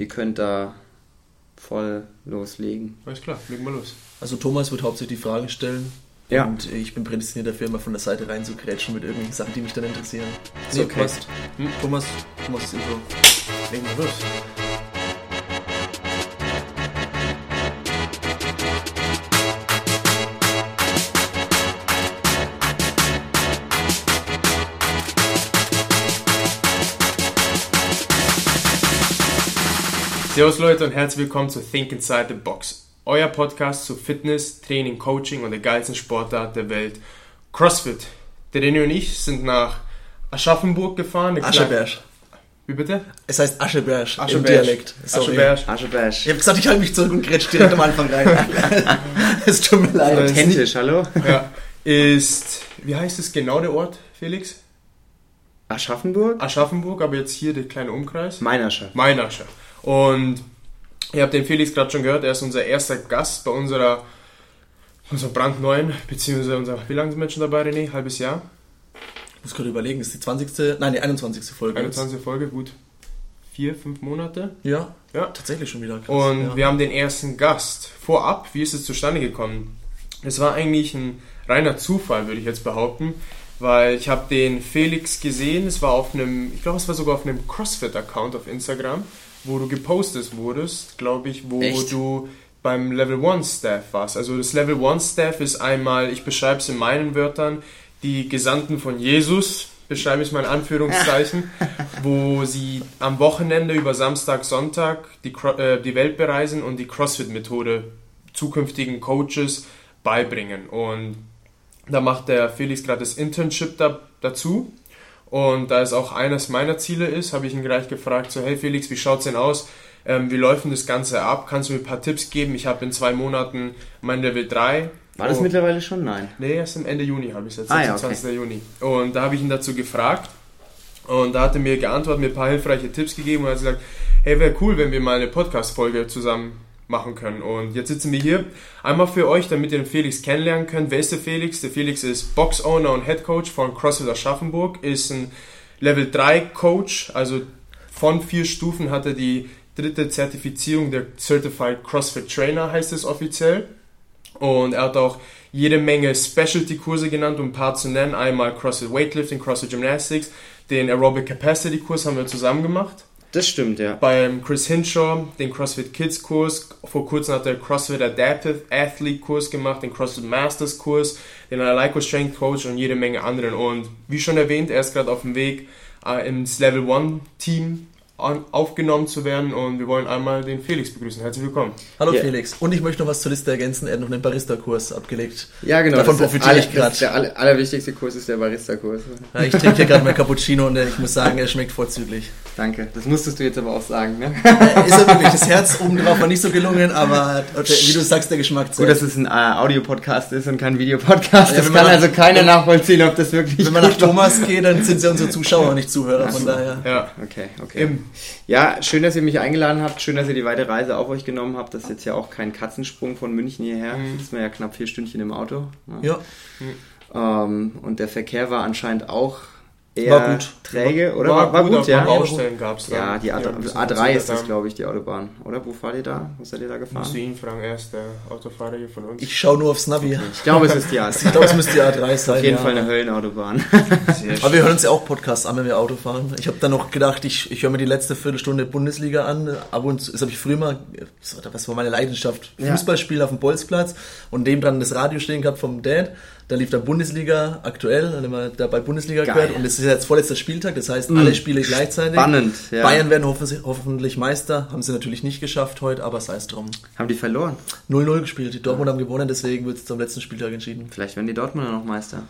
ihr könnt da voll loslegen. Alles klar, legen wir los. Also Thomas wird hauptsächlich die Fragen stellen. Ja. Und ich bin prädestiniert dafür, immer von der Seite rein zu grätschen mit irgendwelchen Sachen, die mich dann interessieren. Nee, okay. passt. Hm? Thomas, Thomas das Intro. Legen wir los. Servus Leute und herzlich willkommen zu Think Inside the Box. Euer Podcast zu Fitness, Training, Coaching und der geilsten Sportart der Welt, CrossFit. Der René und ich sind nach Aschaffenburg gefahren. Ascheberg. Wie bitte? Es heißt Ascheberg im Ascheberg. Dialekt. Ascheberg. Aschebash. Ich habe gesagt, ich halte mich zurück und grätsch direkt am Anfang rein. es tut mir leid. Authentisch, hallo? Ja, ist, wie heißt es genau der Ort, Felix? Aschaffenburg? Aschaffenburg, aber jetzt hier der kleine Umkreis. Meinerscher. Meinascher. Und ihr habt den Felix gerade schon gehört, er ist unser erster Gast bei unserer, unserer brandneuen, beziehungsweise unser, wie lange sind wir schon dabei, René? Halbes Jahr? Ich muss gerade überlegen, ist die 20. Nein, die 21. Folge. jetzt. 21. Folge, gut vier, fünf Monate. Ja, Ja. tatsächlich schon wieder krass. Und ja. wir haben den ersten Gast. Vorab, wie ist es zustande gekommen? Es war eigentlich ein reiner Zufall, würde ich jetzt behaupten, weil ich habe den Felix gesehen. Es war auf einem, ich glaube, es war sogar auf einem CrossFit-Account auf Instagram, wo du gepostet wurdest, glaube ich, wo Echt? du beim Level 1 Staff warst. Also das Level 1 Staff ist einmal, ich beschreibe es in meinen Wörtern, die Gesandten von Jesus, beschreibe ich es mal in Anführungszeichen, wo sie am Wochenende über Samstag, Sonntag die, äh, die Welt bereisen und die CrossFit-Methode zukünftigen Coaches beibringen. Und da macht der Felix gerade das Internship da, dazu. Und da es auch eines meiner Ziele ist, habe ich ihn gleich gefragt, so hey Felix, wie schaut's denn aus? Ähm, wie läuft denn das Ganze ab? Kannst du mir ein paar Tipps geben? Ich habe in zwei Monaten mein Level 3. War das Oh. mittlerweile schon? Nein. Nee, erst am Ende Juni habe ich es jetzt, Ah, ja, 26. Juni. Und da habe ich ihn dazu gefragt und da hat er mir geantwortet, mir ein paar hilfreiche Tipps gegeben und hat gesagt, hey, wäre cool, wenn wir mal eine Podcast-Folge zusammen machen können. Und jetzt sitzen wir hier einmal für euch, damit ihr den Felix kennenlernen könnt. Wer ist der Felix? Der Felix ist Box-Owner und Head Coach von CrossFit Aschaffenburg, ist ein Level 3 Coach, also von vier Stufen hat er die dritte Zertifizierung der Certified CrossFit Trainer, heißt es offiziell. Und er hat auch jede Menge Specialty-Kurse genannt, um ein paar zu nennen. Einmal CrossFit Weightlifting, CrossFit Gymnastics, den Aerobic Capacity-Kurs haben wir zusammen gemacht. Das stimmt, ja. Beim Chris Hinshaw den CrossFit Kids Kurs. Vor kurzem hat er CrossFit Adaptive Athlete Kurs gemacht, den CrossFit Masters Kurs, den Alaiko Strength Coach und jede Menge anderen. Und wie schon erwähnt, er ist gerade auf dem Weg äh, ins Level 1 Team aufgenommen zu werden und wir wollen einmal den Felix begrüßen. Herzlich willkommen. Hallo Ja. Felix. Und ich möchte noch was zur Liste ergänzen. Er hat noch einen Barista-Kurs abgelegt. Ja, genau. Davon profitiere ich ist Der aller, allerwichtigste Kurs ist der Barista-Kurs. Ja, ich trinke hier gerade mein Cappuccino und ich muss sagen, er schmeckt vorzüglich. Danke. Das musstest du jetzt aber auch sagen, ne? Äh, Ist er wirklich. Das Herz oben drauf war nicht so gelungen, aber wie du sagst, der Geschmack Gut, zählt. dass es ein äh, Audio-Podcast ist und kein Videopodcast. Ja, das wenn kann man also nach- keiner nachvollziehen, ob das wirklich Wenn man nach gut. Thomas geht, dann sind sie unsere Zuschauer, nicht Zuhörer. Von daher. Ja, Okay, okay. im, Ja, schön, dass ihr mich eingeladen habt. Schön, dass ihr die weite Reise auf euch genommen habt. Das ist jetzt ja auch kein Katzensprung von München hierher. Mhm. Ist mir ja knapp vier Stündchen im Auto. ne? Ja, Ähm, und der Verkehr war anscheinend auch eher War gut. träge, oder? war, gut, gut, auf ja. Baustellen gab es Ja, die A, bisschen A3 ist das, glaube ich, die Autobahn. Oder? Wo fahrt ihr da? Wo seid ihr da haben. Musst du gefahren? ihn fragen, er ist der Autofahrer hier von uns. ich schaue nur aufs Navi. Ich glaube, es ist die A3. Ich glaube, es müsste die A3 sein. Auf jeden ja. Fall eine Höllenautobahn. Aber wir hören uns ja auch Podcasts an, wenn wir Auto fahren. Ich habe dann noch gedacht, ich, ich höre mir die letzte Viertelstunde Bundesliga an. Ab und zu, das habe ich früher mal, was war meine Leidenschaft? Ja. Fußball spielen auf dem Bolzplatz und dem dran das Radio stehen gehabt vom Dad. Da lief dann Bundesliga aktuell, dann haben wir dabei Bundesliga Geil. gehört und es ist jetzt vorletzter Spieltag, das heißt alle Spiele gleichzeitig. Spannend, ja. Bayern werden hoffentlich, hoffentlich Meister, haben sie natürlich nicht geschafft heute, aber sei es drum. Haben die verloren? 0-0 gespielt, die Dortmund haben gewonnen, deswegen wird es am letzten Spieltag entschieden. Vielleicht werden die Dortmunder noch Meister.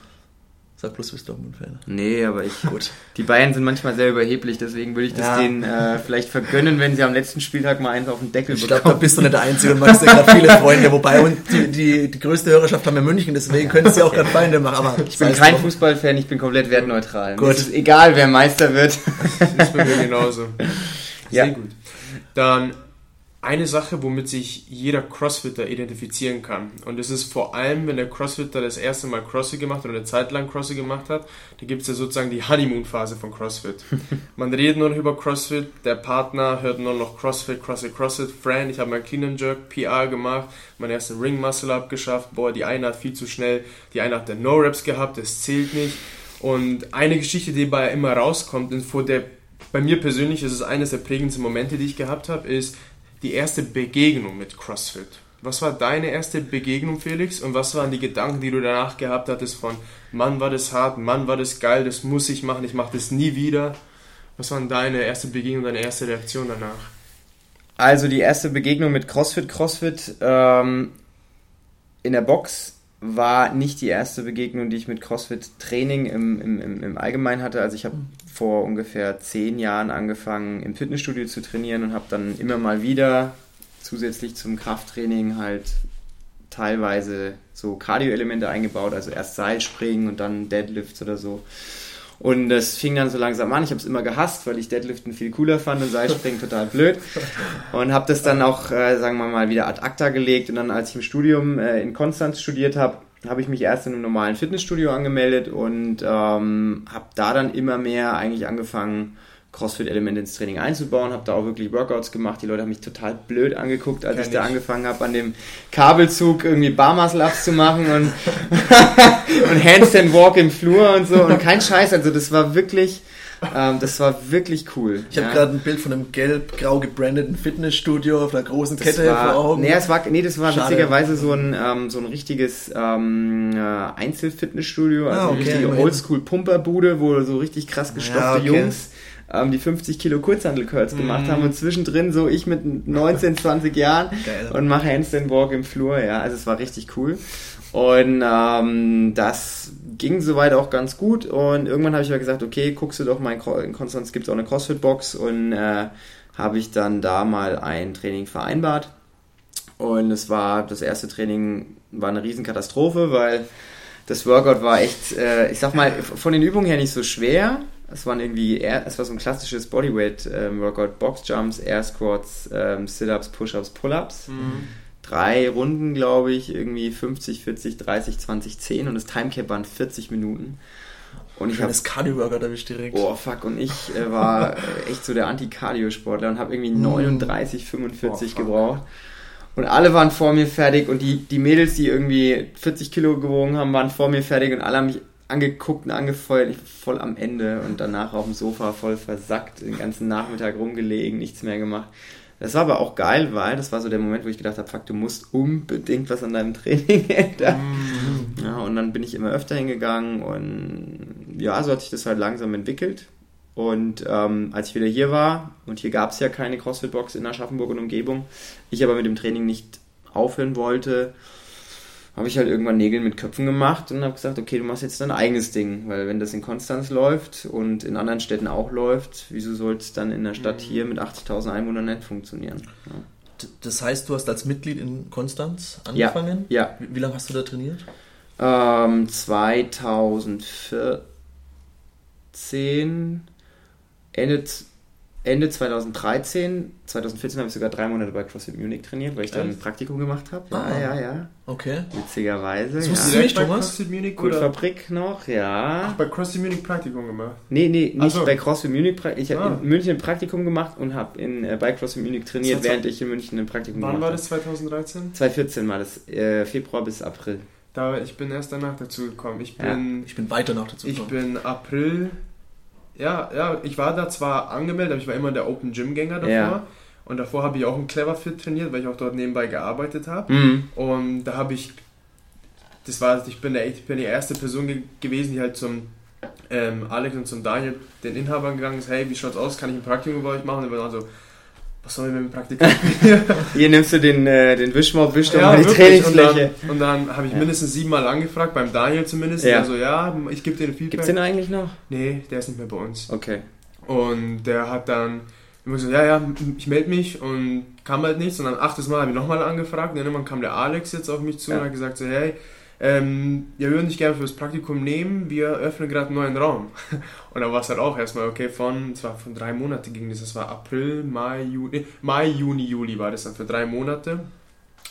Sag bloß, du bist Dortmund-Fan. Nee, aber ich. Gut. Die Bayern sind manchmal sehr überheblich, deswegen würde ich das Ja. denen äh, vielleicht vergönnen, wenn sie am letzten Spieltag mal eins auf den Deckel Ich glaube, da bekommen. bist du nicht der Einzige und machst ja gerade viele Freunde. Wobei und die, die, die größte Hörerschaft haben wir München, deswegen können sie auch gerade Feinde machen. Aber Ich bin kein Fußballfan, ich bin komplett wertneutral. Gut. Mir ist egal, wer Meister wird. Das ist bei mir genauso. Ja. Sehr gut. Dann eine Sache, womit sich jeder Crossfitter identifizieren kann. Und das ist vor allem, wenn der Crossfitter das erste Mal CrossFit gemacht oder eine Zeit lang CrossFit gemacht hat, da gibt es ja sozusagen die Honeymoon-Phase von CrossFit. Man redet nur noch über CrossFit, der Partner hört nur noch CrossFit, CrossFit, CrossFit, Friend, ich habe mein Clean and Jerk PR gemacht, meinen ersten Ring Muscle Up geschafft, boah, die eine hat viel zu schnell, die eine hat der No Reps gehabt, das zählt nicht. Und eine Geschichte, die bei immer rauskommt, und vor der bei mir persönlich ist es eines der prägendsten Momente, die ich gehabt habe, ist, die erste Begegnung mit CrossFit. Was war deine erste Begegnung, Felix? Und was waren die Gedanken, die du danach gehabt hattest von, Mann, war das hart, Mann, war das geil, das muss ich machen, ich mache das nie wieder? Was waren deine erste Begegnung, deine erste Reaktion danach? Also die erste Begegnung mit CrossFit, CrossFit ähm, in der Box war nicht die erste Begegnung, die ich mit CrossFit-Training im, im, im Allgemeinen hatte. Also ich habe vor ungefähr zehn Jahren angefangen, im Fitnessstudio zu trainieren und habe dann immer mal wieder zusätzlich zum Krafttraining halt teilweise so Cardio-Elemente eingebaut, also erst Seilspringen und dann Deadlifts oder so. Und das fing dann so langsam an. Ich habe es immer gehasst, weil ich Deadliften viel cooler fand und Seilspringen total blöd. Und habe das dann auch, äh, sagen wir mal, wieder ad acta gelegt. Und dann, als ich im Studium äh, in Konstanz studiert habe, habe ich mich erst in einem normalen Fitnessstudio angemeldet und ähm, habe da dann immer mehr eigentlich angefangen, CrossFit-Elemente ins Training einzubauen, habe da auch wirklich Workouts gemacht. Die Leute haben mich total blöd angeguckt, als Kenn ich da angefangen habe, an dem Kabelzug irgendwie Barmuscle-Ups zu machen und, und Handstand Walk im Flur und so und kein Scheiß. Also das war wirklich ähm, das war wirklich cool. Ich ja. habe gerade ein Bild von einem gelb-grau gebrandeten Fitnessstudio auf einer großen das Kette war, vor Augen. Nee, es war, nee, das war Schade. witzigerweise so ein, ähm, so ein richtiges ähm, äh, Einzelfitnessstudio, also ah, okay, eine richtige Oldschool-Pumperbude, wo so richtig krass gestopfte ja, okay. Jungs ähm, die 50 Kilo Kurzhandel-Curls gemacht haben und zwischendrin so ich mit 19, 20 Jahren Geil. und mache Handstand Walk im Flur, ja, also es war richtig cool. Und ähm, das ging soweit auch ganz gut. Und irgendwann habe ich mir gesagt, okay, guckst du doch mal in Konstanz gibt es auch eine CrossFit-Box und äh, habe ich dann da mal ein Training vereinbart. Und es war, das erste Training war eine Riesenkatastrophe, weil das Workout war echt, äh, ich sag mal, von den Übungen her nicht so schwer. Es waren irgendwie, es war so ein klassisches Bodyweight-Workout, ähm, Box-Jumps, Air Squats, ähm, Sit-Ups, Push-Ups, Pull-Ups. Mhm drei Runden, glaube ich, irgendwie 50, 40, 30, 20, 10 und das Timecap waren 40 Minuten. Und ich habe das Cardio-Workout erwischt direkt. Oh fuck, und ich äh, war echt so der Anti-Cardio-Sportler und habe irgendwie 39, 45 oh, gebraucht. Und alle waren vor mir fertig und die, die Mädels, die irgendwie 40 Kilo gewogen haben, waren vor mir fertig und alle haben mich angeguckt und angefeuert. Ich war voll am Ende und danach auf dem Sofa voll versackt, den ganzen Nachmittag rumgelegen, nichts mehr gemacht. Das war aber auch geil, weil das war so der Moment, wo ich gedacht habe, fuck, du musst unbedingt was an deinem Training ändern. Mhm. Ja, und dann bin ich immer öfter hingegangen und ja, so hat sich das halt langsam entwickelt. Und ähm, als ich wieder hier war, und hier gab es ja keine CrossFit-Box in Aschaffenburg und Umgebung, ich aber mit dem Training nicht aufhören wollte, habe ich halt irgendwann Nägel mit Köpfen gemacht und habe gesagt, okay, du machst jetzt dein eigenes Ding, weil wenn das in Konstanz läuft und in anderen Städten auch läuft, wieso soll es dann in der Stadt mhm. hier mit 80.000 Einwohnern nicht funktionieren? Ja. Das heißt, du hast als Mitglied in Konstanz angefangen? Ja. ja. Wie, wie lange hast du da trainiert? Ähm, 2014, Ende Ende 2013, 2014 habe ich sogar drei Monate bei CrossFit Munich trainiert, weil ich dann ein Praktikum gemacht habe. Ja, ah, ja, ja. Okay. Witzigerweise. Das wusstest ja. du nicht, bei Thomas? CrossFit Munich oder? Fabrik noch, ja. Ach, bei CrossFit Munich Praktikum gemacht? Nee, nee, nicht so. bei CrossFit Munich. Ich habe ah. in München ein Praktikum gemacht und habe äh, bei CrossFit Munich trainiert, während ich in München ein Praktikum gemacht habe. Wann war das, 2013? 2014 war das, äh, Februar bis April. Da, ich bin erst danach dazu gekommen. Ich bin, ja. ich bin weiter nach dazu gekommen. Ich bin April ja, ja, ich war da zwar angemeldet, aber ich war immer der Open Gym Gänger davor. Ja. Und davor habe ich auch im Clever Fit trainiert, weil ich auch dort nebenbei gearbeitet habe. Mhm. Und da habe ich, das war, ich bin, der, ich bin die erste Person ge gewesen, die halt zum ähm, Alex und zum Daniel, den Inhabern gegangen ist, hey, wie schaut's aus, kann ich ein Praktikum bei euch machen? Und wir waren so, was soll ich mit dem Praktikum? Hier nimmst du den, äh, den Wischmopp, wischst ja, mal die Trainingsfläche. Und dann, dann habe ich ja. mindestens siebenmal angefragt, beim Daniel zumindest. Ja. Also ja, ich gebe dir ein Feedback. Gibt's den eigentlich noch? Nee, der ist nicht mehr bei uns. Okay. Und der hat dann immer so, ja, ja, ich melde mich und kam halt nichts. Und dann achtes Mal habe ich nochmal angefragt. Und dann irgendwann kam der Alex jetzt auf mich zu ja. und hat gesagt so, hey, ähm, ja, wir würden dich gerne fürs Praktikum nehmen, wir öffnen gerade einen neuen Raum. Und dann war es halt auch erstmal, okay, von, es war von drei Monate ging das, das war April, Mai, Juni, Mai, Juni, Juli war das dann für drei Monate.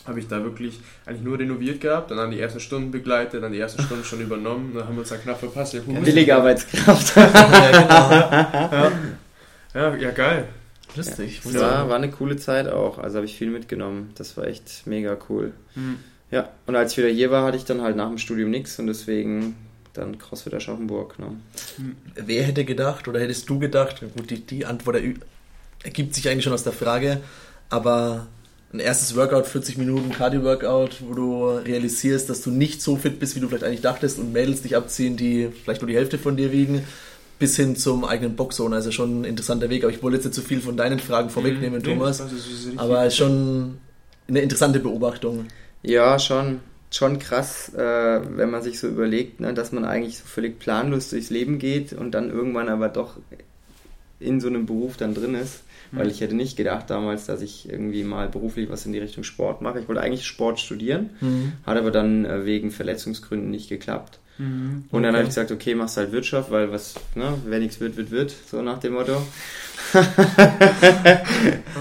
Habe ich da wirklich eigentlich nur renoviert gehabt, dann an die ersten Stunden begleitet, dann die ersten Stunden schon übernommen, dann haben wir uns da knapp verpasst. Ja, Billige Arbeitskraft. ja, genau. ja. ja, ja, geil. Lustig. Ja, war, war eine coole Zeit auch. Also habe ich viel mitgenommen. Das war echt mega cool. Mhm. Ja, und als ich wieder hier war, hatte ich dann halt nach dem Studium nichts und deswegen dann CrossFit Aschaffenburg. Ne? Wer hätte gedacht oder hättest du gedacht, gut, die, die Antwort ergibt sich eigentlich schon aus der Frage, aber ein erstes Workout, 40 Minuten Cardio-Workout, wo du realisierst, dass du nicht so fit bist, wie du vielleicht eigentlich dachtest und Mädels dich abziehen, die vielleicht nur die Hälfte von dir wiegen, bis hin zum eigenen Boxzone. Also schon ein interessanter Weg, aber ich wollte jetzt nicht zu viel von deinen Fragen vorwegnehmen, Mhm. Nee, Thomas, ist richtig. aber schon eine interessante Beobachtung. Ja, schon, schon krass, äh, wenn man sich so überlegt, ne, dass man eigentlich so völlig planlos durchs Leben geht und dann irgendwann aber doch in so einem Beruf dann drin ist. Weil Mhm. ich hätte nicht gedacht damals, dass ich irgendwie mal beruflich was in die Richtung Sport mache. Ich wollte eigentlich Sport studieren, hat aber dann äh, wegen Verletzungsgründen nicht geklappt. Mhm. Und dann Okay. habe ich gesagt, okay, machst halt Wirtschaft, weil was, ne, wer nichts wird, wird, wird, so nach dem Motto.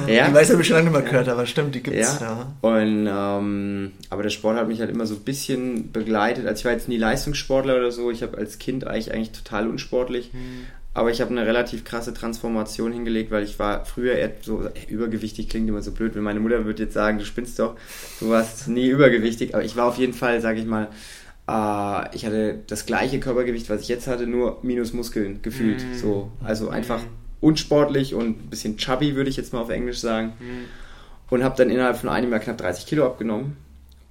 ja. Die weiß habe ich schon lange mehr gehört, aber stimmt, die gibt's. Ja. Ja. Und ähm, aber der Sport hat mich halt immer so ein bisschen begleitet. Also ich war jetzt nie Leistungssportler oder so. Ich habe als Kind eigentlich eigentlich total unsportlich. Aber ich habe eine relativ krasse Transformation hingelegt, weil ich war früher eher so äh, übergewichtig, klingt immer so blöd. Wenn meine Mutter würde jetzt sagen, du spinnst doch, du warst nie übergewichtig. Aber ich war auf jeden Fall, sage ich mal, äh, ich hatte das gleiche Körpergewicht, was ich jetzt hatte, nur minus Muskeln gefühlt. Mhm. So, also einfach unsportlich und ein bisschen chubby, würde ich jetzt mal auf Englisch sagen. Mhm. Und habe dann innerhalb von einem Jahr knapp 30 Kilo abgenommen.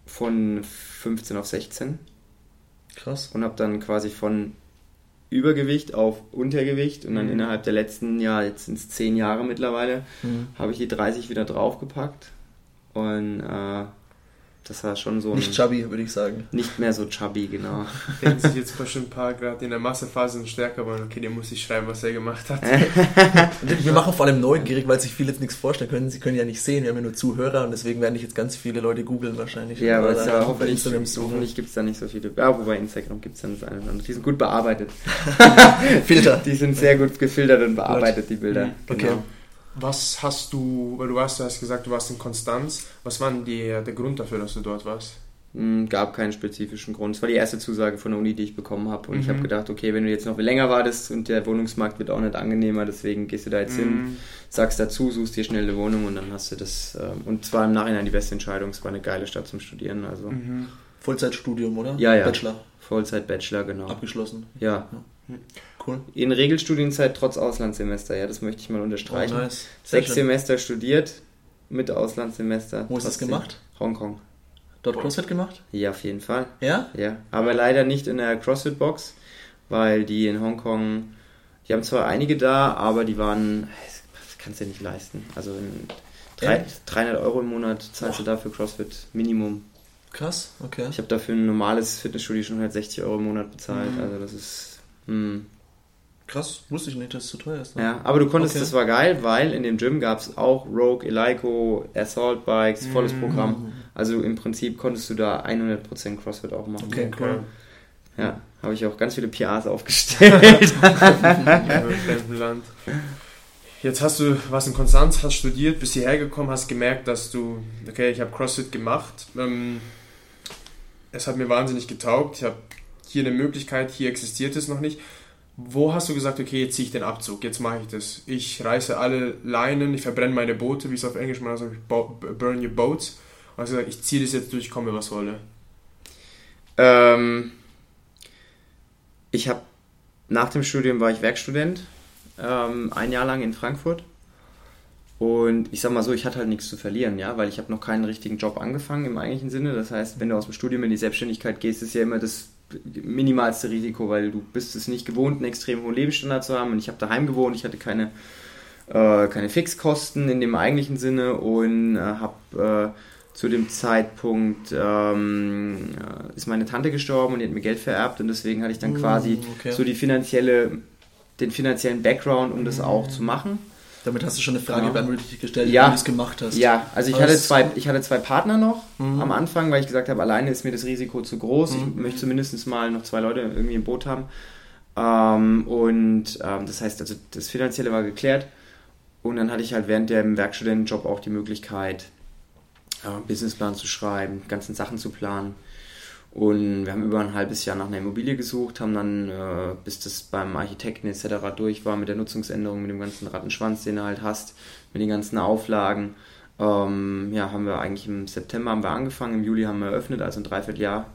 Von 15 auf 16. Krass. Und habe dann quasi von Übergewicht auf Untergewicht. Und dann Mhm. innerhalb der letzten, ja, jetzt sind es 10 Jahre mittlerweile, Mhm. habe ich die 30 wieder draufgepackt. Und äh, das war schon so ein, Nicht chubby, würde ich sagen. nicht mehr so chubby, genau. Denken sich jetzt bestimmt ein paar gerade in der Massephase stärker waren. Okay, der muss ich schreiben, was er gemacht hat. Wir machen vor allem neugierig, weil sich viele jetzt nichts vorstellen können. Sie können ja nicht sehen, wir haben ja nur Zuhörer und deswegen werden dich jetzt ganz viele Leute googeln wahrscheinlich. Ja, aber Oder es ist ja bei hoffentlich, Instagram suchen. hoffentlich gibt es da nicht so viele. Ja, wobei Instagram gibt es dann das eine oder andere. Die sind gut bearbeitet. Filter. Die sind sehr gut gefiltert und bearbeitet, die Bilder. Okay. Genau. Was hast du, weil du warst, du hast gesagt, du warst in Konstanz. Was war denn die, der Grund dafür, dass du dort warst? Mm, Gab keinen spezifischen Grund. Es war die erste Zusage von der Uni, die ich bekommen habe. Und ich Mhm. habe gedacht, okay, wenn du jetzt noch länger wartest und der Wohnungsmarkt wird auch nicht angenehmer, deswegen gehst du da jetzt hin, Mhm. sagst dazu, suchst dir schnell eine Wohnung und dann hast du das. ähm, Und zwar im Nachhinein die beste Entscheidung. Es war eine geile Stadt zum Studieren. Also Mhm. Vollzeitstudium, oder? Ja, ja. Bachelor Vollzeit-Bachelor, genau. abgeschlossen. Ja. Cool. In Regelstudienzeit trotz Auslandssemester, ja, das möchte ich mal unterstreichen. Oh, nice. Sechs schön. Semester studiert mit Auslandssemester. Wo ist das gemacht? Hongkong. Dort CrossFit gemacht? Ja, auf jeden Fall. Ja? Ja, aber leider nicht in der CrossFit-Box, weil die in Hongkong, die haben zwar einige da, aber die waren, das kannst du dir nicht leisten. Also in drei, Ehrlich? 300 Euro im Monat zahlst du dafür CrossFit Minimum. Krass, okay. Ich habe dafür ein normales Fitnessstudio schon 160 Euro im Monat bezahlt, Mhm. also das ist... Hm. Krass, wusste ich nicht, dass es zu teuer ist. ne? Ja, aber du konntest, Okay. das war geil, weil in dem Gym gab es auch Rogue, Eleiko, Assault Bikes, volles Mhm. Programm. Also im Prinzip konntest du da 100% CrossFit auch machen. Okay, cool. Ja, habe ich auch ganz viele PRs aufgestellt. Land. Jetzt hast du was in Konstanz, hast studiert, bist hierher gekommen, hast gemerkt, dass du, okay, ich habe CrossFit gemacht. Ähm, es hat mir wahnsinnig getaugt. Ich habe hier eine Möglichkeit, hier existiert es noch nicht. Wo hast du gesagt, okay, jetzt ziehe ich den Abzug, jetzt mache ich das. Ich reiße alle Leinen, ich verbrenne meine Boote, wie es auf Englisch mal sagt, burn your boats. Und hast gesagt, ich ziehe das jetzt durch, komme was wolle. ähm, ich habe nach dem Studium war ich Werkstudent, ähm, ein Jahr lang in Frankfurt. Und ich sag mal so, ich hatte halt nichts zu verlieren, ja, weil ich habe noch keinen richtigen Job angefangen im eigentlichen Sinne. Das heißt, wenn du aus dem Studium in die Selbstständigkeit gehst, ist ja immer das minimalste Risiko, weil du bist es nicht gewohnt, einen extrem hohen Lebensstandard zu haben. Und ich habe daheim gewohnt, ich hatte keine, äh, keine Fixkosten in dem eigentlichen Sinne und äh, habe äh, zu dem Zeitpunkt ähm, äh, ist meine Tante gestorben und die hat mir Geld vererbt und deswegen hatte ich dann Mm, quasi okay. so die finanzielle, den finanziellen Background, um das auch zu machen. Damit hast du schon eine Frage Ja. beantwortet, ich gestellt Ja. wie du es gemacht hast. Ja, also ich hatte, zwei, ich hatte zwei Partner noch Mhm. am Anfang, weil ich gesagt habe, alleine ist mir das Risiko zu groß. Ich Mhm. möchte zumindest mal noch zwei Leute irgendwie im Boot haben. Ähm, und ähm, das heißt, also das Finanzielle war geklärt. Und dann hatte ich halt während dem Werkstudentenjob auch die Möglichkeit, äh, einen Businessplan zu schreiben, ganzen Sachen zu planen. Und wir haben über ein halbes Jahr nach einer Immobilie gesucht, haben dann, äh, bis das beim Architekten etc. durch war mit der Nutzungsänderung, mit dem ganzen Rattenschwanz, den du halt hast, mit den ganzen Auflagen, ähm, ja, haben wir eigentlich im September haben wir angefangen, im Juli haben wir eröffnet, also ein Dreivierteljahr.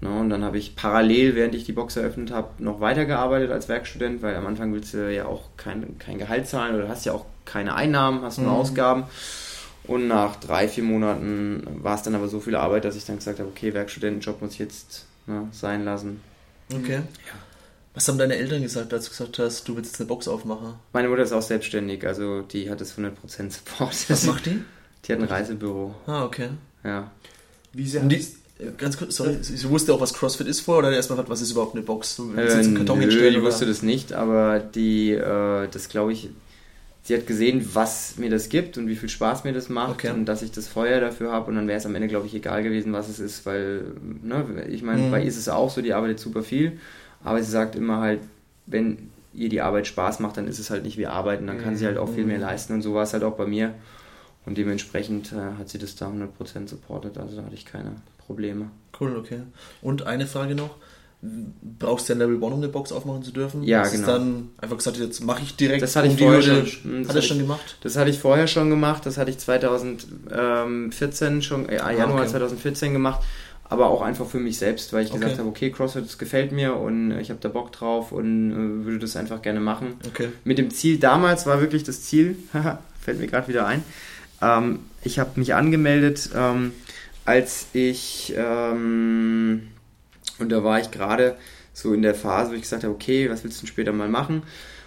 Ne, und dann habe ich parallel, während ich die Box eröffnet habe, noch weitergearbeitet als Werkstudent, weil am Anfang willst du ja auch kein, kein Gehalt zahlen oder hast ja auch keine Einnahmen, hast nur Mhm. Ausgaben. Und nach drei, vier Monaten war es dann aber so viel Arbeit, dass ich dann gesagt habe, okay, Werkstudentenjob muss ich jetzt ne, sein lassen. Okay. Was haben deine Eltern gesagt, als du gesagt hast, du willst jetzt eine Box aufmachen? Meine Mutter ist auch selbstständig, also die hat es 100% Support. Was macht die? Die hat ein Reisebüro, Ah, okay. ja. Wie sehr Und die, äh, ganz kurz, sorry, sie wusste auch, was CrossFit ist vor oder erstmal, was ist überhaupt eine Box? Du willst Äh, jetzt einen Karton nö, hinstellen? die oder? wusste das nicht, aber die, äh, das glaube ich, sie hat gesehen, was mir das gibt und wie viel Spaß mir das macht Okay. und dass ich das Feuer dafür habe und dann wäre es am Ende, glaube ich, egal gewesen, was es ist, weil, ne, ich meine, Mhm. bei ihr ist es auch so, die arbeitet super viel, aber sie sagt immer halt, wenn ihr die Arbeit Spaß macht, dann ist es halt nicht wie Arbeiten, dann kann sie halt auch viel mehr leisten und so war es halt auch bei mir und dementsprechend äh, hat sie das da 100% supportet, also da hatte ich keine Probleme. Cool, okay. Und eine Frage noch. Brauchst du ein Level 1, um eine Box aufmachen zu dürfen? Ja, du genau. dann einfach gesagt, jetzt mache ich direkt Das hatte ich um die vorher Hürde. schon. Das Hat er schon ich- gemacht? Das hatte ich vorher schon gemacht, das hatte ich 2014 schon, äh, Januar Ah, okay. 2014 gemacht, aber auch einfach für mich selbst, weil ich gesagt Okay. habe, okay, CrossFit, das gefällt mir und äh, ich habe da Bock drauf und äh, würde das einfach gerne machen. Okay. Mit dem Ziel, damals war wirklich das Ziel, fällt mir gerade wieder ein, ähm, ich habe mich angemeldet, ähm, als ich, ähm, und da war ich gerade so in der Phase, wo ich gesagt habe, okay, was willst du denn später mal machen?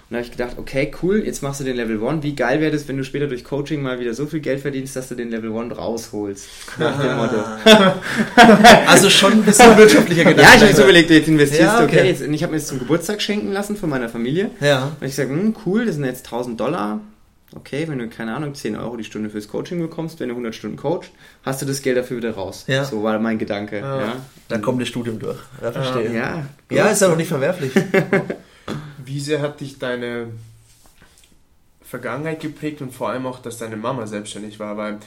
Und da habe ich gedacht, okay, cool, jetzt machst du den Level 1. Wie geil wäre das, wenn du später durch Coaching mal wieder so viel Geld verdienst, dass du den Level 1 rausholst? Nach dem Motto. Also schon ein bisschen wirtschaftlicher Gedanke. Ja, ich habe so überlegt, jetzt investierst Ja, du, okay. okay. Jetzt, und ich habe mir das zum Geburtstag schenken lassen von meiner Familie. Ja. Und ich sage, hm, cool, das sind jetzt 1000 Dollar. Okay, wenn du, keine Ahnung, 10 Euro die Stunde fürs Coaching bekommst, wenn du 100 Stunden coachst, hast du das Geld dafür wieder raus. Ja. So war mein Gedanke. Ja. Ja, Dann kommt das Studium durch. Ja, verstehe. ja. Ja, ist ja noch nicht verwerflich. Wie sehr hat dich deine Vergangenheit geprägt und vor allem auch, dass deine Mama selbstständig war? Weil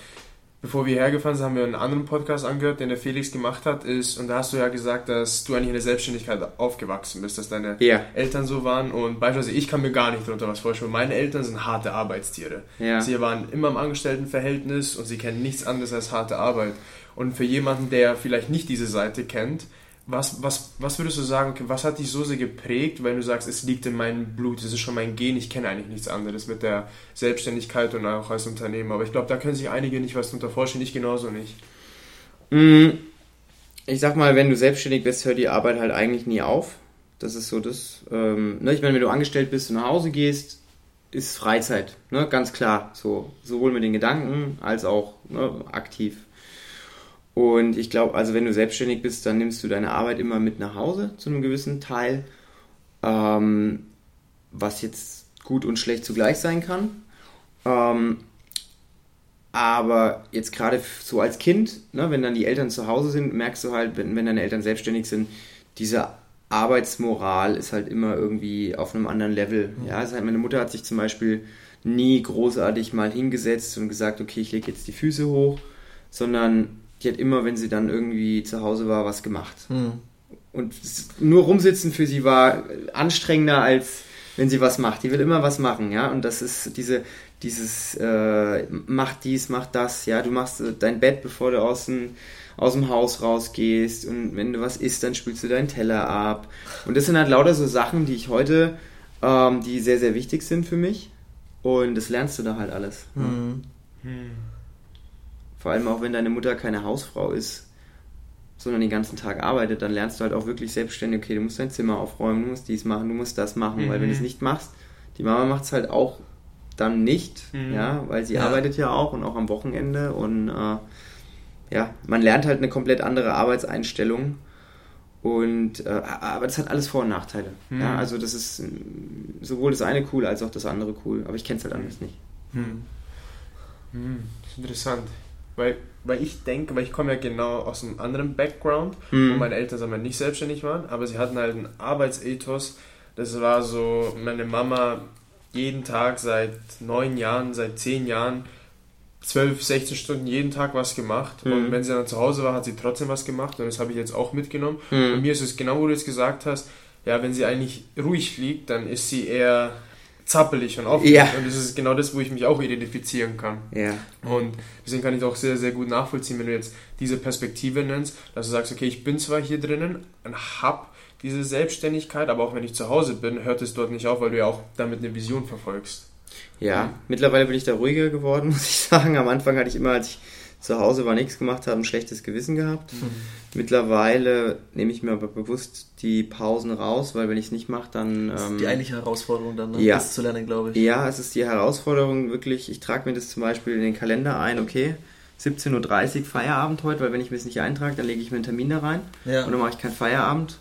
bevor wir hergefahren sind, haben wir einen anderen Podcast angehört, den der Felix gemacht hat, ist, und da hast du ja gesagt, dass du eigentlich in der Selbstständigkeit aufgewachsen bist, dass deine Ja, Eltern so waren und beispielsweise ich kann mir gar nicht darunter was vorstellen. Meine Eltern sind harte Arbeitstiere. ja. Sie waren immer im Angestelltenverhältnis und sie kennen nichts anderes als harte Arbeit. Und für jemanden, der vielleicht nicht diese Seite kennt, was, was, was würdest du sagen, was hat dich so sehr geprägt, wenn du sagst, es liegt in meinem Blut, es ist schon mein Gen, ich kenne eigentlich nichts anderes mit der Selbstständigkeit und auch als Unternehmer. Aber ich glaube, da können sich einige nicht was darunter vorstellen, ich genauso nicht. Mm, Ich sag mal, wenn du selbstständig bist, hört die Arbeit halt eigentlich nie auf. Das ist so das. Ähm, ne? Ich meine, wenn du angestellt bist und nach Hause gehst, ist Freizeit, ne? ganz klar. So, sowohl mit den Gedanken als auch ne, aktiv. Und ich glaube, also wenn du selbstständig bist, dann nimmst du deine Arbeit immer mit nach Hause zu einem gewissen Teil, ähm, was jetzt gut und schlecht zugleich sein kann. Ähm, aber jetzt gerade so als Kind, ne, wenn dann die Eltern zu Hause sind, merkst du halt, wenn, wenn deine Eltern selbstständig sind, diese Arbeitsmoral ist halt immer irgendwie auf einem anderen Level. Ja, also halt meine Mutter hat sich zum Beispiel nie großartig mal hingesetzt und gesagt, okay, ich lege jetzt die Füße hoch, sondern die hat immer, wenn sie dann irgendwie zu Hause war, was gemacht. Hm. Und nur rumsitzen für sie war anstrengender, als wenn sie was macht. Die will immer was machen, ja. Und das ist diese, dieses, äh, mach dies, mach das, ja. Du machst äh, dein Bett, bevor du aus dem, aus dem Haus rausgehst. Und wenn du was isst, dann spülst du deinen Teller ab. Und das sind halt lauter so Sachen, die ich heute, ähm, die sehr, sehr wichtig sind für mich. Und das lernst du da halt alles. ne? Hm. Vor allem auch wenn deine Mutter keine Hausfrau ist, sondern den ganzen Tag arbeitet, dann lernst du halt auch wirklich selbstständig, okay, du musst dein Zimmer aufräumen, du musst dies machen, du musst das machen, weil wenn du es Mhm. nicht machst, die Mama macht es halt auch dann nicht, Mhm. ja, weil sie Ja. arbeitet ja auch und auch am Wochenende und äh, ja, man lernt halt eine komplett andere Arbeitseinstellung Und, äh, aber das hat alles Vor- und Nachteile. Hm. Ja, also das ist sowohl das eine cool als auch das andere cool. Aber ich kenne es halt anders nicht. Hm. Hm, das ist interessant. Weil, weil ich denke, weil ich komme ja genau aus einem anderen Background, Hm. wo meine Eltern sagen wir, nicht selbstständig waren, aber sie hatten halt einen Arbeitsethos. Das war so, meine Mama jeden Tag seit neun Jahren, seit zehn Jahren, 12, 16 Stunden jeden Tag was gemacht. Und Mhm. wenn sie dann zu Hause war, hat sie trotzdem was gemacht. Und das habe ich jetzt auch mitgenommen. Bei Hm. mir ist es genau, wo du jetzt gesagt hast, ja, wenn sie eigentlich ruhig fliegt, dann ist sie eher zappelig und aufgeregt. Ja. Und das ist genau das, wo ich mich auch identifizieren kann. Ja. Und deswegen kann ich auch sehr, sehr gut nachvollziehen, wenn du jetzt diese Perspektive nennst, dass du sagst, okay, ich bin zwar hier drinnen und hab diese Selbstständigkeit, aber auch wenn ich zu Hause bin, hört es dort nicht auf, weil du ja auch damit eine Vision verfolgst. Ja, mittlerweile bin ich da ruhiger geworden, muss ich sagen. Am Anfang hatte ich immer, als ich zu Hause war, nichts gemacht habe, ein schlechtes Gewissen gehabt. Mittlerweile nehme ich mir aber bewusst die Pausen raus, weil wenn ich es nicht mache, dann... Das ist ähm, die eigentliche Herausforderung dann, ne? ja. das zu lernen, glaube ich. Ja, es ist die Herausforderung wirklich, ich trage mir das zum Beispiel in den Kalender ein, okay, 17.30 Uhr Feierabend heute, weil wenn ich mir es nicht eintrage, dann lege ich mir einen Termin da rein Ja. und dann mache ich keinen Feierabend.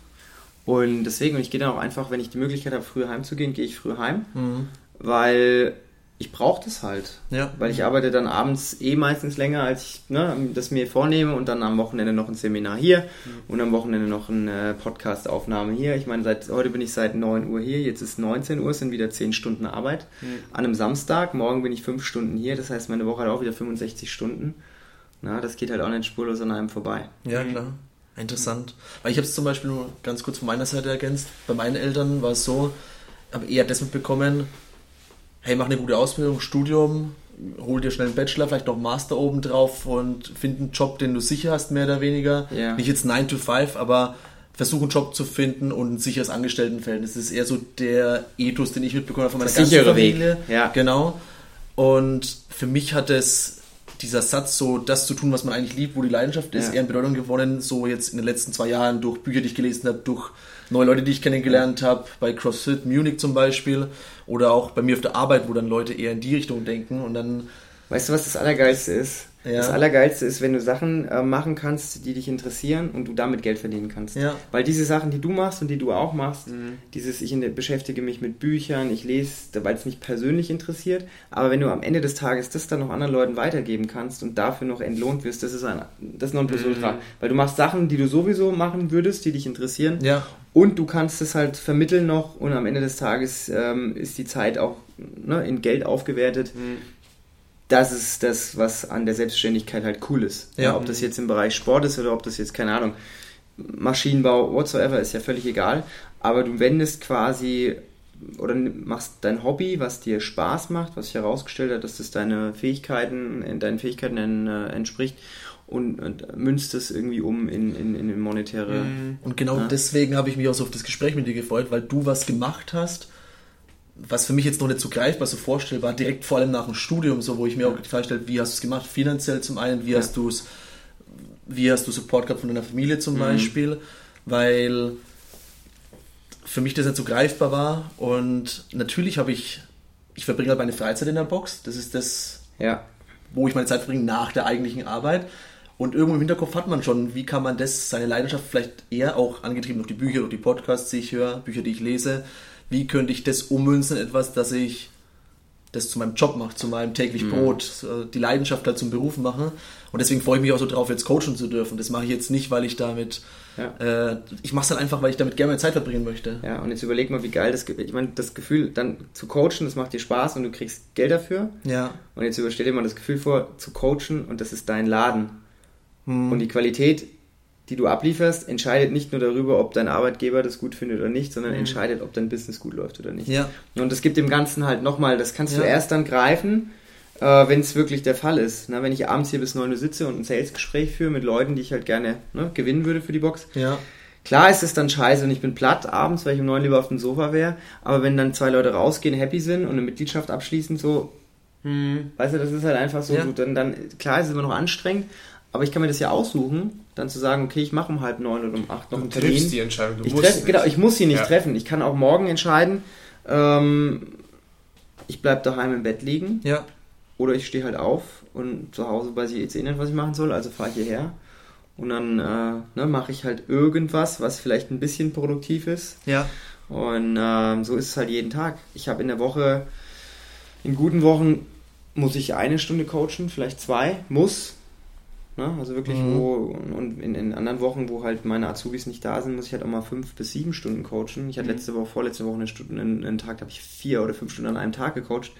Und deswegen, und ich gehe dann auch einfach, wenn ich die Möglichkeit habe, früh heimzugehen, gehe ich früh heim, Mhm. weil ich brauche das halt. Ja. Weil ich arbeite dann abends eh meistens länger, als ich ne, das mir vornehme und dann am Wochenende noch ein Seminar hier und am Wochenende noch eine Podcast-Aufnahme hier. Ich meine, seit heute bin ich seit 9 Uhr hier, jetzt ist 19 Uhr, es sind wieder 10 Stunden Arbeit an einem Samstag. Morgen bin ich 5 Stunden hier, das heißt, meine Woche hat auch wieder 65 Stunden. Na, das geht halt auch nicht spurlos an einem vorbei. Ja, Mhm. klar. Interessant. Weil ich habe es zum Beispiel nur ganz kurz von meiner Seite ergänzt. Bei meinen Eltern war es so, habe eher das mitbekommen, hey, mach eine gute Ausbildung, Studium, hol dir schnell einen Bachelor, vielleicht noch einen Master oben drauf und find einen Job, den du sicher hast, mehr oder weniger. Ja. Nicht jetzt 9 to 5, aber versuch einen Job zu finden und ein sicheres Angestelltenverhältnis. Das ist eher so der Ethos, den ich mitbekommen habe von meiner Der sichere Weg, Familie. ja. Genau. Und für mich hat es dieser Satz, so das zu tun, was man eigentlich liebt, wo die Leidenschaft ist, Ja. eher an Bedeutung gewonnen, so jetzt in den letzten zwei Jahren durch Bücher, die ich gelesen habe, durch neue Leute, die ich kennengelernt habe, bei CrossFit Munich zum Beispiel oder auch bei mir auf der Arbeit, wo dann Leute eher in die Richtung denken und dann Weißt du, was das Allergeilste ist? Ja. Das Allergeilste ist, wenn du Sachen äh, machen kannst, die dich interessieren und du damit Geld verdienen kannst. Ja. Weil diese Sachen, die du machst und die du auch machst, Mhm. dieses, ich beschäftige mich mit Büchern, ich lese, weil es mich persönlich interessiert, aber wenn du am Ende des Tages das dann noch anderen Leuten weitergeben kannst und dafür noch entlohnt wirst, das ist ein, das Nonplusultra. Mhm. Weil du machst Sachen, die du sowieso machen würdest, die dich interessieren ja, und du kannst es halt vermitteln noch und am Ende des Tages ähm, ist die Zeit auch ne, in Geld aufgewertet. Mhm. Das ist das, was an der Selbstständigkeit halt cool ist. Ja. Ja, ob das jetzt im Bereich Sport ist oder ob das jetzt, keine Ahnung, Maschinenbau, whatsoever, ist ja völlig egal. Aber du wendest quasi oder machst dein Hobby, was dir Spaß macht, was sich herausgestellt hat, dass das deine Fähigkeiten, deinen Fähigkeiten äh, entspricht und, und münzt es irgendwie um in, in, in monetäre. Mhm. Und genau Ja. deswegen habe ich mich auch so auf das Gespräch mit dir gefreut, weil du was gemacht hast, was für mich jetzt noch nicht so greifbar, so vorstellbar, direkt vor allem nach dem Studium, so wo ich mir auch die Frage stelle, wie hast du es gemacht? Finanziell zum einen, wie Ja. hast du es, wie hast du Support gehabt von deiner Familie zum Mhm. Beispiel, weil für mich das nicht so greifbar war und natürlich habe ich, ich verbringe halt meine Freizeit in der Box, das ist das, Ja. wo ich meine Zeit verbringe nach der eigentlichen Arbeit. Und irgendwo im Hinterkopf hat man schon, wie kann man das, seine Leidenschaft vielleicht eher auch angetrieben durch die Bücher, durch die Podcasts, die ich höre, Bücher, die ich lese, wie könnte ich das ummünzen etwas, dass ich das zu meinem Job mache, zu meinem täglich Mhm. Brot, die Leidenschaft halt zum Beruf mache. Und deswegen freue ich mich auch so drauf, jetzt coachen zu dürfen. Das mache ich jetzt nicht, weil ich damit, Ja. äh, ich mache es dann einfach, weil ich damit gerne meine Zeit verbringen möchte. Ja, und jetzt überleg mal, wie geil das. Ich meine, das Gefühl, dann zu coachen, das macht dir Spaß und du kriegst Geld dafür. Ja. Und jetzt überstell dir mal das Gefühl vor, zu coachen und das ist dein Laden. Hm. Und die Qualität, die du ablieferst, entscheidet nicht nur darüber, ob dein Arbeitgeber das gut findet oder nicht, sondern entscheidet, ob dein Business gut läuft oder nicht. Mhm. Ja. Und das gibt dem Ganzen halt nochmal, das kannst du Ja. erst dann greifen, äh, wenn es wirklich der Fall ist. Na, wenn ich abends hier bis 9 Uhr sitze und ein Sales-Gespräch führe mit Leuten, die ich halt gerne ne, gewinnen würde für die Box, Ja. Klar ist es dann scheiße und ich bin platt abends, weil ich um neun lieber auf dem Sofa wäre. Aber wenn dann zwei Leute rausgehen, happy sind und eine Mitgliedschaft abschließen, so, Mhm. weißt du, das ist halt einfach so, Ja. so dann, dann, klar ist es immer noch anstrengend, aber ich kann mir das ja aussuchen, dann zu sagen, okay, ich mache um halb neun oder um acht noch Du einen triffst Termin. die Entscheidung. Du Ich musst treff, genau, ich muss sie nicht Ja. treffen. Ich kann auch morgen entscheiden, ähm, ich bleib daheim im Bett liegen Ja. oder ich stehe halt auf und zu Hause weiß ich jetzt eh nicht, was ich machen soll, also fahre ich hierher und dann äh, ne, mache ich halt irgendwas, was vielleicht ein bisschen produktiv ist. Ja. Und ähm, so ist es halt jeden Tag. Ich habe in der Woche, in guten Wochen muss ich eine Stunde coachen, vielleicht zwei, muss. Ne? Also wirklich, Mhm. wo, und in, in anderen Wochen, wo halt meine Azubis nicht da sind, muss ich halt auch mal fünf bis sieben Stunden coachen. Ich hatte Mhm. letzte Woche, vorletzte Woche eine Stunde, einen, einen Tag, da habe ich vier oder fünf Stunden an einem Tag gecoacht.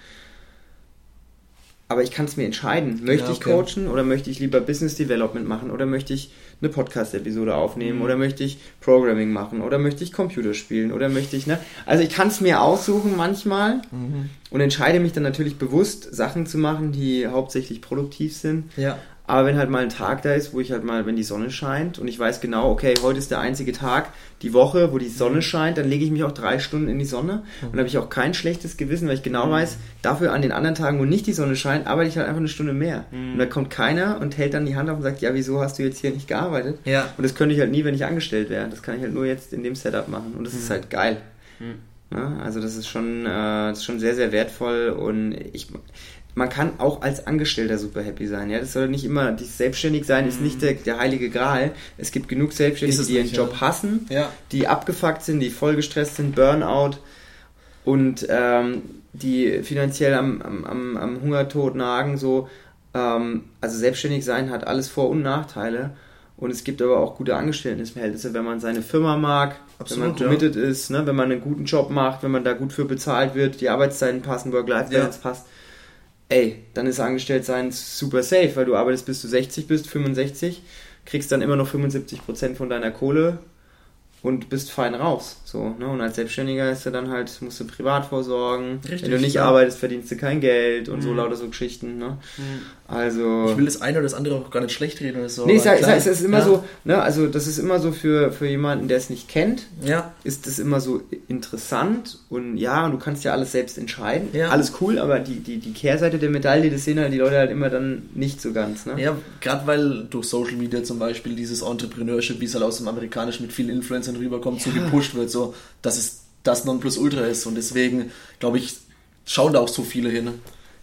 Aber ich kann es mir entscheiden. Möchte Ja, ich okay. coachen oder möchte ich lieber Business Development machen oder möchte ich eine Podcast-Episode aufnehmen Mhm. oder möchte ich Programming machen oder möchte ich Computer spielen oder möchte ich, ne? Also ich kann es mir aussuchen manchmal Mhm. und entscheide mich dann natürlich bewusst, Sachen zu machen, die hauptsächlich produktiv sind. Ja. Aber wenn halt mal ein Tag da ist, wo ich halt mal, wenn die Sonne scheint und ich weiß genau, okay, heute ist der einzige Tag, die Woche, wo die Sonne scheint, dann lege ich mich auch drei Stunden in die Sonne und habe ich auch kein schlechtes Gewissen, weil ich genau weiß, dafür an den anderen Tagen, wo nicht die Sonne scheint, arbeite ich halt einfach eine Stunde mehr. Und da kommt keiner und hält dann die Hand auf und sagt, ja, wieso hast du jetzt hier nicht gearbeitet? Ja. Und das könnte ich halt nie, wenn ich angestellt wäre. Das kann ich halt nur jetzt in dem Setup machen. Und das ist halt geil. Ja, also das ist schon, äh, das ist schon sehr, sehr wertvoll und ich, man kann auch als Angestellter super happy sein. Ja, das soll nicht immer, die selbstständig sein ist nicht der, der heilige Gral. Es gibt genug Selbstständige, die ihren nicht, Job ja. hassen, Ja. die abgefuckt sind, die voll gestresst sind, Burnout und ähm, die finanziell am, am, am, Hungertod nagen. So, ähm, also selbstständig sein hat alles Vor- und Nachteile. Und es gibt aber auch gute Angestelltenverhältnisse, wenn man seine Firma mag, wenn man Absolut, ja. committed ist, ne, wenn man einen guten Job macht, wenn man da gut für bezahlt wird, die Arbeitszeiten passen, Work-Life-Balance passt. Ey, dann ist Angestelltsein super safe, weil du arbeitest bis du 60 bist, 65, kriegst dann immer noch 75% von deiner Kohle und bist fein raus. So, ne? Und als Selbstständiger ist du dann halt, musst du privat vorsorgen. Richtig, Wenn du nicht ja. arbeitest, verdienst du kein Geld und so Mhm. lauter so Geschichten. Ne? Mhm. Also. Ich will das eine oder das andere auch gar nicht schlecht reden oder so. Nee, ich sag, ich sag, es ist immer ja. so, ne, also das ist immer so für, für jemanden, der es nicht kennt, Ja. ist es immer so interessant und ja, du kannst ja alles selbst entscheiden. Ja. Alles cool, aber die, die, die Kehrseite der Medaille, das sehen halt die Leute halt immer dann nicht so ganz, ne? Ja, gerade weil durch Social Media zum Beispiel dieses Entrepreneurship, wie es halt aus dem Amerikanischen mit vielen Influencern rüberkommt, so Ja. gepusht wird, so, dass es das Nonplusultra ist. Und deswegen, glaube ich, schauen da auch so viele hin.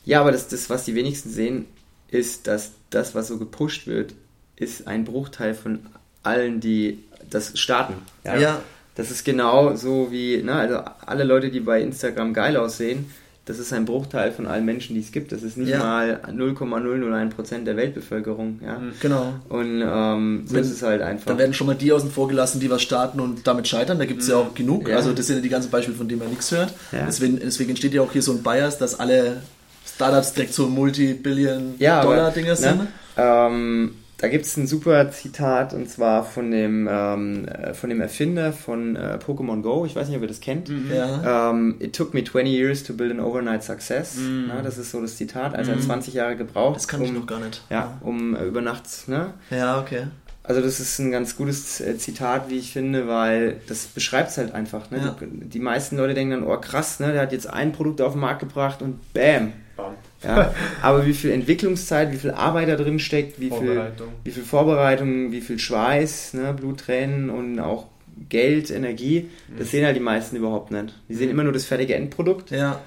Ja, aber das, das, was die wenigsten sehen, ist, dass das, was so gepusht wird, ist ein Bruchteil von allen, die das starten. Ja. Das ist genau so wie, ne, also alle Leute, die bei Instagram geil aussehen, das ist ein Bruchteil von allen Menschen, die es gibt. Das ist nicht Ja. mal 0,001% der Weltbevölkerung. Ja? Mhm. Genau. Und ähm, so Wenn- ist es halt einfach. Da werden schon mal die außen vor gelassen, die was starten und damit scheitern. Da gibt es ja auch genug. Mhm. Ja. Also das sind ja die ganzen Beispiele, von denen man nichts hört. Ja. Deswegen, deswegen entsteht ja auch hier so ein Bias, dass alle Startups direkt so Multi-Billion-Dollar-Dinger sind. ne, ähm, da gibt es ein super Zitat und zwar von dem, ähm, äh, von dem Erfinder von äh, Pokémon Go. Ich weiß nicht, ob ihr das kennt. Mhm. Ja. Ähm, it took me 20 years to build an overnight success. Mhm. Na, das ist so das Zitat. Also er hat Mhm. 20 Jahre gebraucht, Das kann um, ich noch gar nicht. ja, um äh, über Nacht. Ne? Ja, okay. Also das ist ein ganz gutes äh, Zitat, wie ich finde, weil das beschreibt es halt einfach. Ne? Ja. Du, die meisten Leute denken dann, oh krass, ne? der hat jetzt ein Produkt auf den Markt gebracht und bam. Bam. Ja? Aber wie viel Entwicklungszeit, wie viel Arbeit da drin steckt, wie viel, Vorbereitung. wie viel Vorbereitung, wie viel Schweiß, ne? Blut, Tränen und auch Geld, Energie, das sehen halt die meisten überhaupt nicht. Die sehen Mhm. immer nur das fertige Endprodukt Ja.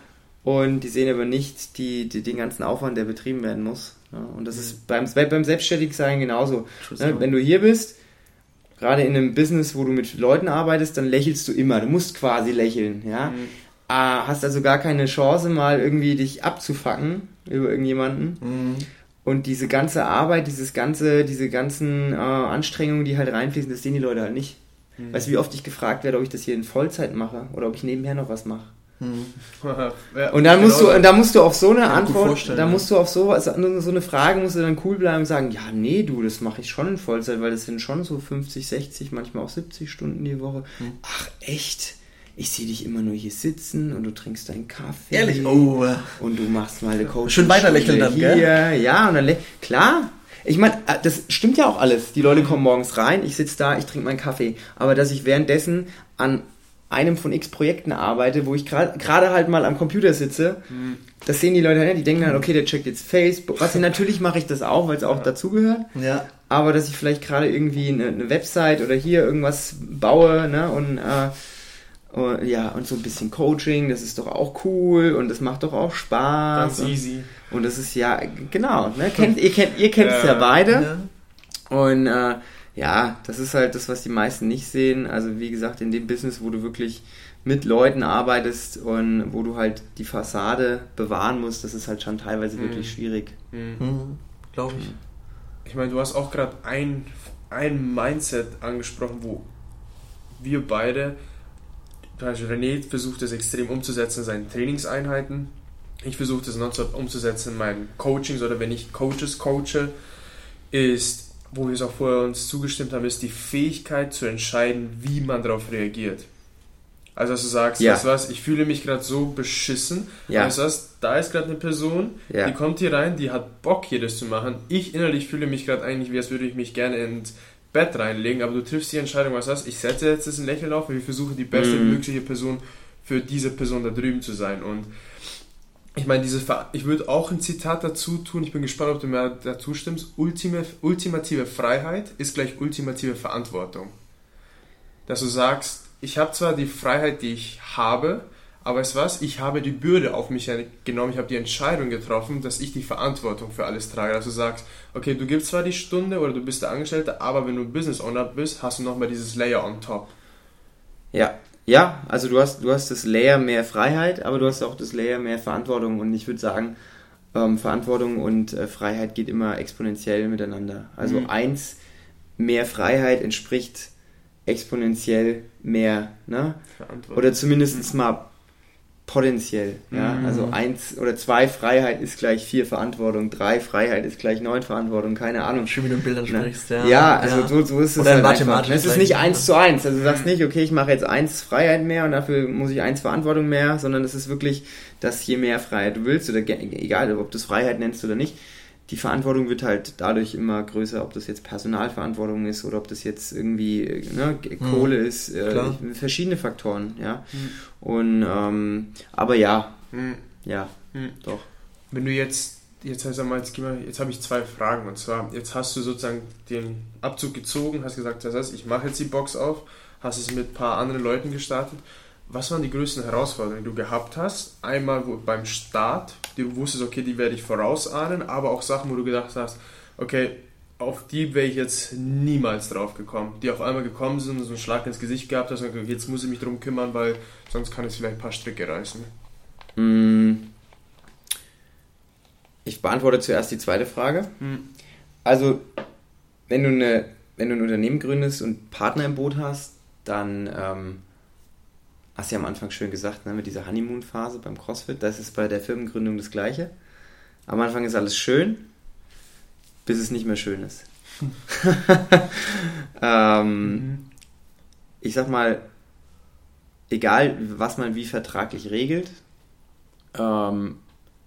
und die sehen aber nicht die, die, den ganzen Aufwand, der betrieben werden muss. Ja? Und das Mhm. ist beim, beim Selbstständigsein genauso. Ne, wenn du hier bist, gerade in einem Business, wo du mit Leuten arbeitest, dann lächelst du immer. Du musst quasi lächeln, ja. Mhm. Ah, hast also gar keine Chance, mal irgendwie dich abzufacken über irgendjemanden. Mhm. Und diese ganze Arbeit, dieses ganze, diese ganzen äh, Anstrengungen, die halt reinfließen, das sehen die Leute halt nicht. Mhm. Weißt du, wie oft ich gefragt werde, ob ich das hier in Vollzeit mache oder ob ich nebenher noch was mache? Mhm. Ja, Und dann musst genau. du, da musst du auf so eine Antwort, da musst du auf so, so eine Frage musst du dann cool bleiben und sagen, ja, nee, du, das mache ich schon in Vollzeit, weil das sind schon so 50, 60, manchmal auch 70 Stunden die Woche. Hm. Ach, echt? Ich sehe dich immer nur hier sitzen und du trinkst deinen Kaffee. Ehrlich? Oh. Und du machst mal eine Coach. Schön weiterlächeln dann, gell? Ja, und dann, klar. Ich meine, äh, das stimmt ja auch alles. Die Leute kommen morgens rein, ich sitze da, ich trinke meinen Kaffee. Aber dass ich währenddessen an einem von x Projekten arbeite, wo ich gerade halt mal am Computer sitze, Mhm. das sehen die Leute nicht. Die denken dann, okay, der checkt jetzt Facebook. Was natürlich mache ich das auch, weil es auch Ja. dazugehört. Ja. Aber dass ich vielleicht gerade irgendwie eine, eine Website oder hier irgendwas baue, ne, und äh, und, ja, und so ein bisschen Coaching, das ist doch auch cool und das macht doch auch Spaß. Ganz und, easy. und das ist ja, genau, ne? Kennt, ihr kennt ihr kennt es ja Ja. beide. ja. Und äh, ja, das ist halt das, was die meisten nicht sehen. Also wie gesagt, in dem Business, wo du wirklich mit Leuten arbeitest und wo du halt die Fassade bewahren musst, das ist halt schon teilweise mhm. wirklich schwierig. Mhm. Mhm, Glaube ich. Ich meine, du hast auch gerade ein, ein Mindset angesprochen, wo wir beide, René versucht es extrem umzusetzen in seinen Trainingseinheiten. Ich versuche das nonstop umzusetzen in meinen Coachings oder wenn ich Coaches coache, ist, wo wir es auch vorher uns zugestimmt haben, ist die Fähigkeit zu entscheiden, wie man darauf reagiert. Also, dass du sagst, ja. weißt du was, ich fühle mich gerade so beschissen. Ja. Weißt du was, da ist gerade eine Person, ja. die kommt hier rein, die hat Bock, hier das zu machen. Ich innerlich fühle mich gerade eigentlich, wie als würde ich mich gerne ins Bett reinlegen, aber du triffst die Entscheidung, was hast ich setze jetzt ein Lächeln auf und ich versuche die beste mhm. mögliche Person für diese Person da drüben zu sein. Und ich meine, diese Ver ich würde auch ein Zitat dazu tun, ich bin gespannt, ob du mir dazu stimmst. Ultime, ultimative Freiheit ist gleich ultimative Verantwortung. Dass du sagst, ich habe zwar die Freiheit, die ich habe, aber weißt du was, ich habe die Bürde auf mich genommen, ich habe die Entscheidung getroffen, dass ich die Verantwortung für alles trage. Dass du sagst, okay, du gibst zwar die Stunde oder du bist der Angestellte, aber wenn du Business Owner bist, hast du nochmal dieses Layer on top. Ja, ja, also du hast, du hast das Layer mehr Freiheit, aber du hast auch das Layer mehr Verantwortung und ich würde sagen, ähm, Verantwortung und äh, Freiheit geht immer exponentiell miteinander. Also mhm. eins mehr Freiheit entspricht exponentiell mehr, ne? Oder zumindest mhm. mal potenziell. Ja? Mhm. Also eins oder zwei Freiheit ist gleich vier Verantwortung, drei Freiheit ist gleich neun Verantwortung, keine Ahnung. Schön, wie du in Bildern ne? sprichst, ja. Ja, also ja. So, so ist es oder halt einfach. Es ist nicht eins zu eins. Also du sagst nicht, okay, ich mache jetzt eins Freiheit mehr und dafür muss ich eins Verantwortung mehr, sondern es ist wirklich, dass je mehr Freiheit du willst, oder egal, ob du es Freiheit nennst oder nicht, die Verantwortung wird halt dadurch immer größer, ob das jetzt Personalverantwortung ist oder ob das jetzt irgendwie ne, Kohle mhm. ist, äh, verschiedene Faktoren, ja. Mhm. Und ähm, aber ja, mhm. ja, hm. doch. Wenn du jetzt jetzt heißt mal, jetzt, jetzt habe ich zwei Fragen und zwar jetzt hast du sozusagen den Abzug gezogen, hast gesagt, das heißt, ich mache jetzt die Box auf, hast es mit ein paar anderen Leuten gestartet was waren die größten Herausforderungen, die du gehabt hast? Einmal beim Start, du wusstest, okay, die werde ich vorausahnen, aber auch Sachen, wo du gedacht hast, okay, auf die wäre ich jetzt niemals drauf gekommen, die auf einmal gekommen sind und so einen Schlag ins Gesicht gehabt hast und gesagt, jetzt muss ich mich darum kümmern, weil sonst kann es vielleicht ein paar Stricke reißen. Mm. Ich beantworte zuerst die zweite Frage. Hm. Also, wenn du, eine, wenn du ein Unternehmen gründest und Partner im Boot hast, dann ähm, hast du ja am Anfang schön gesagt, ne, mit dieser Honeymoon-Phase beim CrossFit, das ist bei der Firmengründung das Gleiche. Am Anfang ist alles schön, bis es nicht mehr schön ist. ähm, mhm. Ich sag mal, egal was man wie vertraglich regelt, ähm,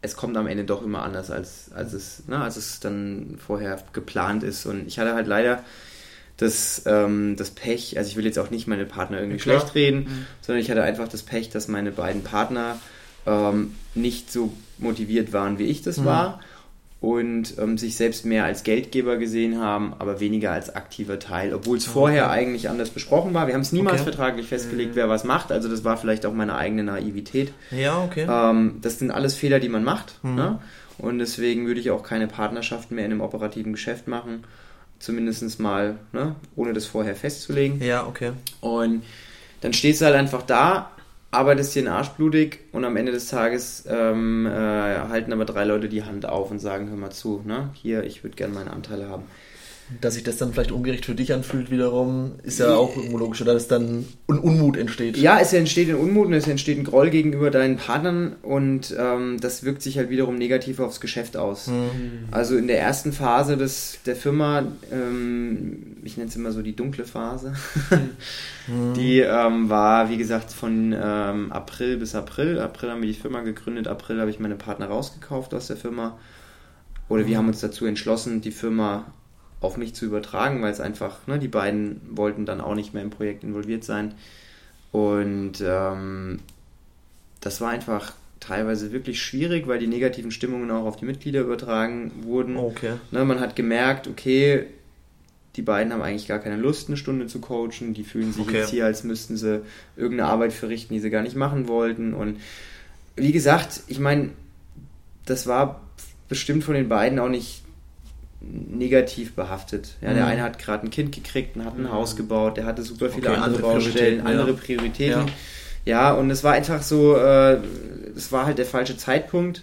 es kommt am Ende doch immer anders, als, als, es, ne, als es dann vorher geplant ist. Und ich hatte halt leider das, ähm, das Pech, also ich will jetzt auch nicht meine Partner irgendwie ja, schlecht reden, mhm. sondern ich hatte einfach das Pech, dass meine beiden Partner ähm, nicht so motiviert waren, wie ich das mhm. war und ähm, sich selbst mehr als Geldgeber gesehen haben, aber weniger als aktiver Teil, obwohl es okay. vorher eigentlich anders besprochen war. Wir haben es niemals okay. vertraglich festgelegt, mhm. wer was macht, also das war vielleicht auch meine eigene Naivität. Ja, okay. Ähm, das sind alles Fehler, die man macht. Mhm. Ne? Und deswegen würde ich auch keine Partnerschaften mehr in einem operativen Geschäft machen zumindest mal, ne, ohne das vorher festzulegen. Ja, okay. Und dann stehst du halt einfach da, arbeitest dir den Arsch blutig und am Ende des Tages ähm, äh, halten aber drei Leute die Hand auf und sagen, hör mal zu, ne, hier, ich würde gerne meine Anteile haben dass sich das dann vielleicht ungerecht für dich anfühlt wiederum, ist ja auch irgendwo logisch, oder dass dann ein Unmut entsteht. Ja, es entsteht ein Unmut und es entsteht ein Groll gegenüber deinen Partnern und ähm, das wirkt sich halt wiederum negativ aufs Geschäft aus. Mhm. Also in der ersten Phase des, der Firma, ähm, ich nenne es immer so die dunkle Phase, mhm. die ähm, war, wie gesagt, von ähm, April bis April. April haben wir die Firma gegründet, April habe ich meine Partner rausgekauft aus der Firma. Oder wir mhm. haben uns dazu entschlossen, die Firma auf mich zu übertragen, weil es einfach, ne, die beiden wollten dann auch nicht mehr im Projekt involviert sein. Und ähm, das war einfach teilweise wirklich schwierig, weil die negativen Stimmungen auch auf die Mitglieder übertragen wurden. Okay. Ne, man hat gemerkt, okay, die beiden haben eigentlich gar keine Lust, eine Stunde zu coachen. Die fühlen sich okay. jetzt hier, als müssten sie irgendeine Arbeit verrichten, die sie gar nicht machen wollten. Und wie gesagt, ich meine, das war bestimmt von den beiden auch nicht negativ behaftet. Ja, der Mhm. eine hat gerade ein Kind gekriegt und hat ein Haus gebaut, der hatte super viele Okay, andere, andere Baustellen, ja. andere Prioritäten. Ja. Ja. und es war einfach so, äh, es war halt der falsche Zeitpunkt.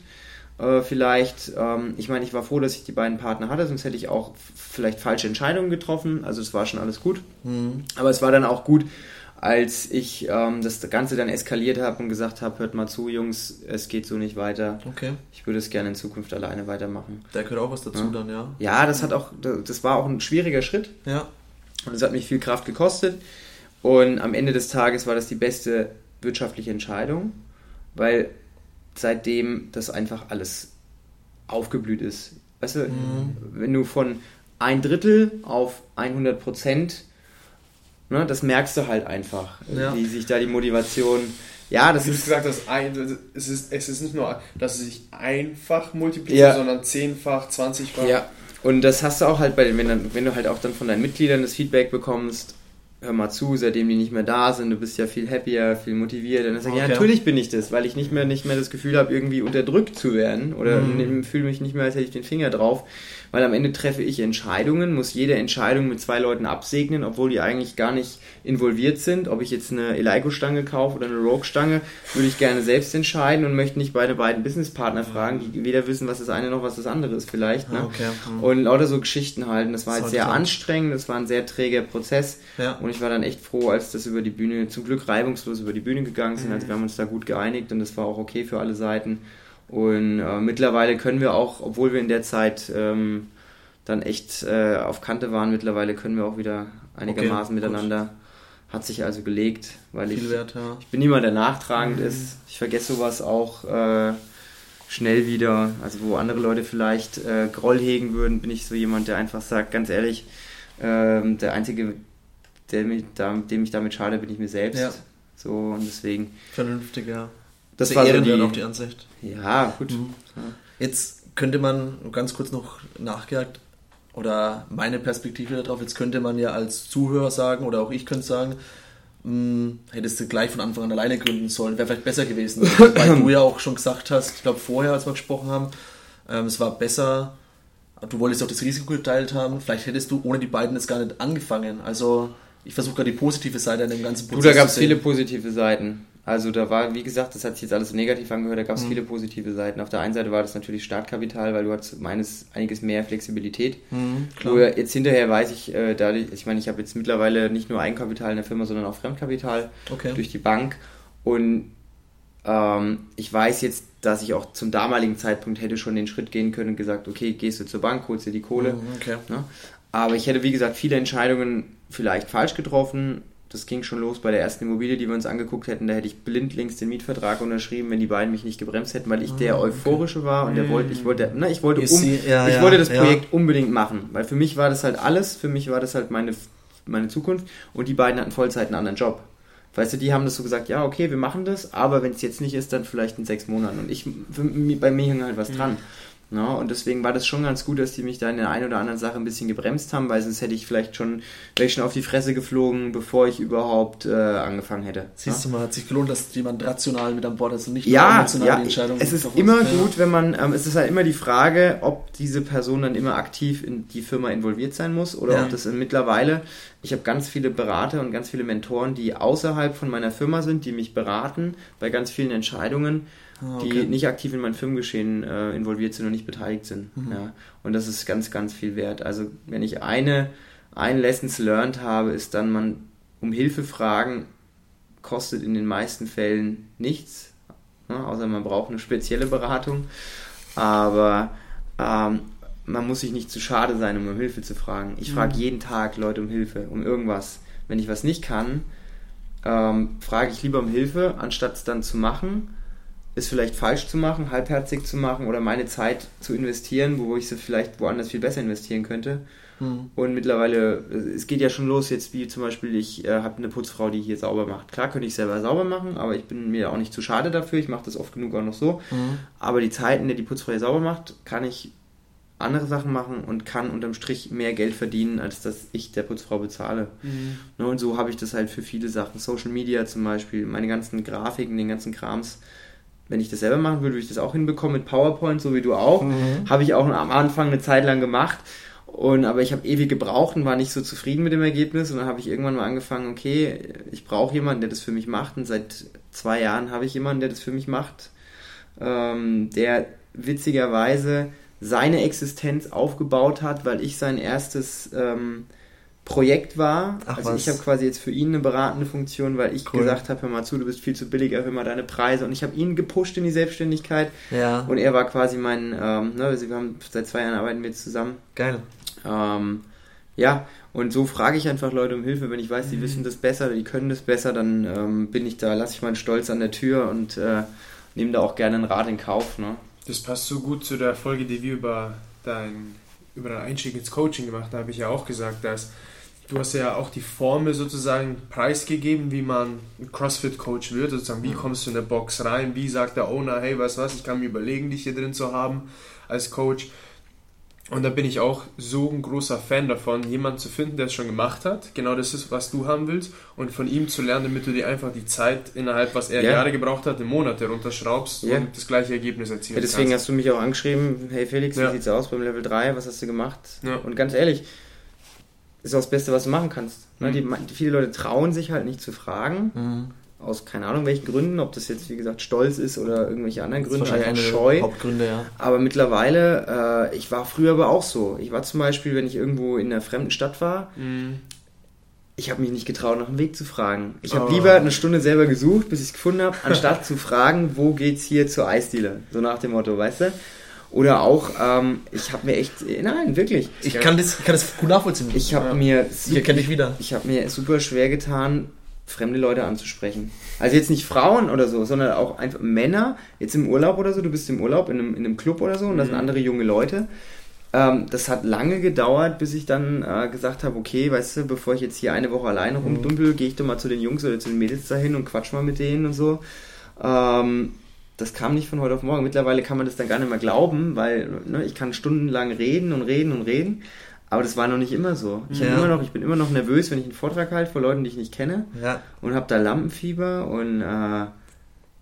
Äh, vielleicht, ähm, ich meine, ich war froh, dass ich die beiden Partner hatte, sonst hätte ich auch vielleicht falsche Entscheidungen getroffen. Also es war schon alles gut. Mhm. Aber es war dann auch gut, als ich ähm, das Ganze dann eskaliert habe und gesagt habe, hört mal zu, Jungs, es geht so nicht weiter. Okay. Ich würde es gerne in Zukunft alleine weitermachen. Da gehört auch was dazu Ja. dann, ja. Ja, das hat auch, das war auch ein schwieriger Schritt Ja. und es hat mich viel Kraft gekostet. Und am Ende des Tages war das die beste wirtschaftliche Entscheidung, weil seitdem das einfach alles aufgeblüht ist. Weißt du, Mhm. wenn du von ein Drittel auf 100 Prozent, ne, das merkst du halt einfach, Ja. wie sich da die Motivation, ja, das Du hast ist, gesagt, dass ein, es, ist, es ist nicht nur, dass es sich einfach multipliziert, Ja. sondern zehnfach, zwanzigfach. ja, und das hast du auch halt bei den, wenn, dann, wenn du halt auch dann von deinen Mitgliedern das Feedback bekommst, hör mal zu, seitdem die nicht mehr da sind, du bist ja viel happier, viel motivierter. Und dann sag ich, ja, natürlich bin ich das, weil ich nicht mehr, nicht mehr das Gefühl habe, irgendwie unterdrückt zu werden oder Mhm. fühle mich nicht mehr, als hätte ich den Finger drauf. Weil am Ende treffe ich Entscheidungen, muss jede Entscheidung mit zwei Leuten absegnen, obwohl die eigentlich gar nicht involviert sind. Ob ich jetzt eine Eleiko-Stange kaufe oder eine Rogue-Stange, würde ich gerne selbst entscheiden und möchte nicht beide beiden Businesspartner fragen, die weder wissen, was das eine noch was das andere ist vielleicht. Ne? Okay. Mhm. Und lauter so Geschichten halten. Das war halt sehr anstrengend, das war ein sehr träger Prozess. Ja. Und ich war dann echt froh, als das über die Bühne, zum Glück reibungslos über die Bühne gegangen sind. Also wir haben uns da gut geeinigt und das war auch okay für alle Seiten. Und äh, mittlerweile können wir auch, obwohl wir in der Zeit ähm, dann echt äh, auf Kante waren, mittlerweile können wir auch wieder einigermaßen Okay, gut. miteinander. Hat sich also gelegt, weil ich, Viel wert, ja. ich bin niemand, der nachtragend ist. Ich vergesse sowas auch äh, schnell wieder. Also wo andere Leute vielleicht äh, Groll hegen würden, bin ich so jemand, der einfach sagt, ganz ehrlich, ähm, der Einzige, der mich da, dem ich damit schade, bin ich mir selbst. Ja. So und deswegen. Vernünftig, ja. Das Sehr war so die, auch die Ansicht. Ja, gut. Mhm. Jetzt könnte man ganz kurz noch nachgehakt oder meine Perspektive darauf, jetzt könnte man ja als Zuhörer sagen oder auch ich könnte sagen, mh, hättest du gleich von Anfang an alleine gründen sollen, wäre vielleicht besser gewesen. Weil du ja auch schon gesagt hast, ich glaube vorher, als wir gesprochen haben, ähm, es war besser, du wolltest auch das Risiko geteilt haben, vielleicht hättest du ohne die beiden jetzt gar nicht angefangen. Also ich versuche gerade die positive Seite an dem ganzen Du, da gab es viele positive Seiten. Also da war, wie gesagt, das hat sich jetzt alles so negativ angehört, da gab Mhm. es viele positive Seiten. Auf der einen Seite war das natürlich Startkapital, weil du hattest meines einiges mehr Flexibilität. Mhm. Wo jetzt hinterher weiß ich, äh, dadurch, ich meine, ich habe jetzt mittlerweile nicht nur Eigenkapital in der Firma, sondern auch Fremdkapital Okay. durch die Bank. Und ähm, ich weiß jetzt, dass ich auch zum damaligen Zeitpunkt hätte schon den Schritt gehen können und gesagt, okay, gehst du zur Bank, holst dir die Kohle. Mhm, okay. Ne? Aber ich hätte, wie gesagt, viele Entscheidungen vielleicht falsch getroffen. Das ging schon los bei der ersten Immobilie, die wir uns angeguckt hätten. Da hätte ich blindlings den Mietvertrag unterschrieben, wenn die beiden mich nicht gebremst hätten, weil ich der Euphorische war und der wollte, ich wollte, ne, ich wollte, um, ja, ich wollte das ja. Projekt unbedingt machen, weil für mich war das halt alles, für mich war das halt meine, meine Zukunft und die beiden hatten Vollzeit einen anderen Job. Weißt du, die haben das so gesagt, ja, okay, wir machen das, aber wenn es jetzt nicht ist, dann vielleicht in sechs Monaten. Und ich, für, bei mir hing halt was dran. Ja, und deswegen war das schon ganz gut, dass die mich da in der einen oder anderen Sache ein bisschen gebremst haben, weil sonst hätte ich vielleicht schon, wäre ich schon auf die Fresse geflogen, bevor ich überhaupt äh, angefangen hätte. Siehst du mal, hat sich gelohnt, dass jemand rational mit an Bord ist und nicht Ja, emotional ja die Entscheidung es ist immer. Ja. gut, wenn man, ähm, es ist halt immer die Frage, ob diese Person dann immer aktiv in die Firma involviert sein muss oder Ja. ob das mittlerweile, ich habe ganz viele Berater und ganz viele Mentoren, die außerhalb von meiner Firma sind, die mich beraten bei ganz vielen Entscheidungen, Ah, die okay. nicht aktiv in mein Firmengeschehen äh, involviert sind und nicht beteiligt sind. Mhm. Ja. Und das ist ganz, ganz viel wert. Also wenn ich eine, ein Lessons learned habe, ist dann, man um Hilfe fragen kostet in den meisten Fällen nichts, ne, außer man braucht eine spezielle Beratung. Aber ähm, man muss sich nicht zu schade sein, um um Hilfe zu fragen. Ich frage jeden Tag Leute um Hilfe, um irgendwas. Wenn ich was nicht kann, ähm, frage ich lieber um Hilfe, anstatt es dann zu machen, es vielleicht falsch zu machen, halbherzig zu machen oder meine Zeit zu investieren, wo ich sie vielleicht woanders viel besser investieren könnte. Hm. Und mittlerweile, äh, es geht ja schon los jetzt, wie zum Beispiel, ich äh, habe eine Putzfrau, die hier sauber macht. Klar könnte ich selber sauber machen, aber ich bin mir auch nicht zu schade dafür. Ich mache das oft genug auch noch so. Mhm. Aber die Zeiten, in der die Putzfrau hier sauber macht, kann ich andere Sachen machen und kann unterm Strich mehr Geld verdienen, als dass ich der Putzfrau bezahle. Ne, und so habe ich das halt für viele Sachen. Social Media zum Beispiel, meine ganzen Grafiken, den ganzen Krams. Wenn ich das selber machen würde, würde ich das auch hinbekommen mit PowerPoint, so wie du auch. Mhm. Habe ich auch am Anfang eine Zeit lang gemacht. Und, aber ich habe ewig gebraucht und war nicht so zufrieden mit dem Ergebnis. Und dann habe ich irgendwann mal angefangen, okay, ich brauche jemanden, der das für mich macht. Und seit zwei Jahren habe ich jemanden, der das für mich macht, ähm, der witzigerweise seine Existenz aufgebaut hat, weil ich sein erstes ähm, Projekt war. Ach, also was? ich habe quasi jetzt für ihn eine beratende Funktion, weil ich Cool. gesagt habe, hör mal zu, du bist viel zu billig, erhöhe mal deine Preise. Und ich habe ihn gepusht in die Selbstständigkeit. Ja, Und er war quasi mein, ähm, ne, wir haben seit zwei Jahren arbeiten wir jetzt zusammen. geil. Ähm, ja, und so frage ich einfach Leute um Hilfe, wenn ich weiß, die Mhm. wissen das besser, die können das besser, dann ähm, bin ich da, lasse ich meinen Stolz an der Tür und äh, nehme da auch gerne einen Rat in Kauf. Ne? Das passt so gut zu der Folge, die wir über dein über deinen Einstieg ins Coaching gemacht haben, habe ich ja auch gesagt, dass du hast ja auch die Formel sozusagen preisgegeben, wie man CrossFit-Coach wird, sozusagen, wie kommst du in eine Box rein, wie sagt der Owner, hey, weißt du was, ich kann mir überlegen, dich hier drin zu haben als Coach. Und da bin ich auch so ein großer Fan davon, jemanden zu finden, der es schon gemacht hat. Genau das ist, was du haben willst. Und von ihm zu lernen, damit du dir einfach die Zeit innerhalb, was er Ja. Jahre gebraucht hat, in Monate runterschraubst Ja. und das gleiche Ergebnis erzielen Ja, deswegen kannst. hast du mich auch angeschrieben, hey Felix, wie sieht's aus beim Level 3, was hast du gemacht? Und ganz ehrlich, ist das Beste, was du machen kannst. Ne? Mhm. Die, viele Leute trauen sich halt nicht zu fragen, Mhm. aus keine Ahnung welchen Gründen, ob das jetzt wie gesagt Stolz ist oder irgendwelche anderen Gründe, wahrscheinlich eine Scheu. Hauptgründe, ja. Aber mittlerweile, äh, ich war früher aber auch so. Ich war zum Beispiel, wenn ich irgendwo in einer fremden Stadt war, Mhm. ich habe mich nicht getraut, nach dem Weg zu fragen. Ich habe Oh. lieber eine Stunde selber gesucht, bis ich es gefunden habe, anstatt zu fragen, wo geht's hier zur Eisdiele? So nach dem Motto, weißt du? Oder auch, ähm, ich habe mir echt, nein, wirklich. Ich kann das, ich kann das gut nachvollziehen. Ich habe Ja. mir, ich erkenne dich wieder. ich habe mir super schwer getan, fremde Leute anzusprechen. Also jetzt nicht Frauen oder so, sondern auch einfach Männer, jetzt im Urlaub oder so, du bist im Urlaub in einem, in einem Club oder so und da sind Mhm. andere junge Leute. Ähm, das hat lange gedauert, bis ich dann äh, gesagt habe, okay, weißt du, bevor ich jetzt hier eine Woche alleine Mhm. rumdümpel, gehe ich doch mal zu den Jungs oder zu den Mädels dahin und quatsch mal mit denen und so. Ähm, das kam nicht von heute auf morgen. Mittlerweile kann man das dann gar nicht mehr glauben, weil ne, ich kann stundenlang reden und reden und reden. Aber das war noch nicht immer so. Ich, Ja. immer noch, ich bin immer noch nervös, wenn ich einen Vortrag halte vor Leuten, die ich nicht kenne Ja. und habe da Lampenfieber und äh,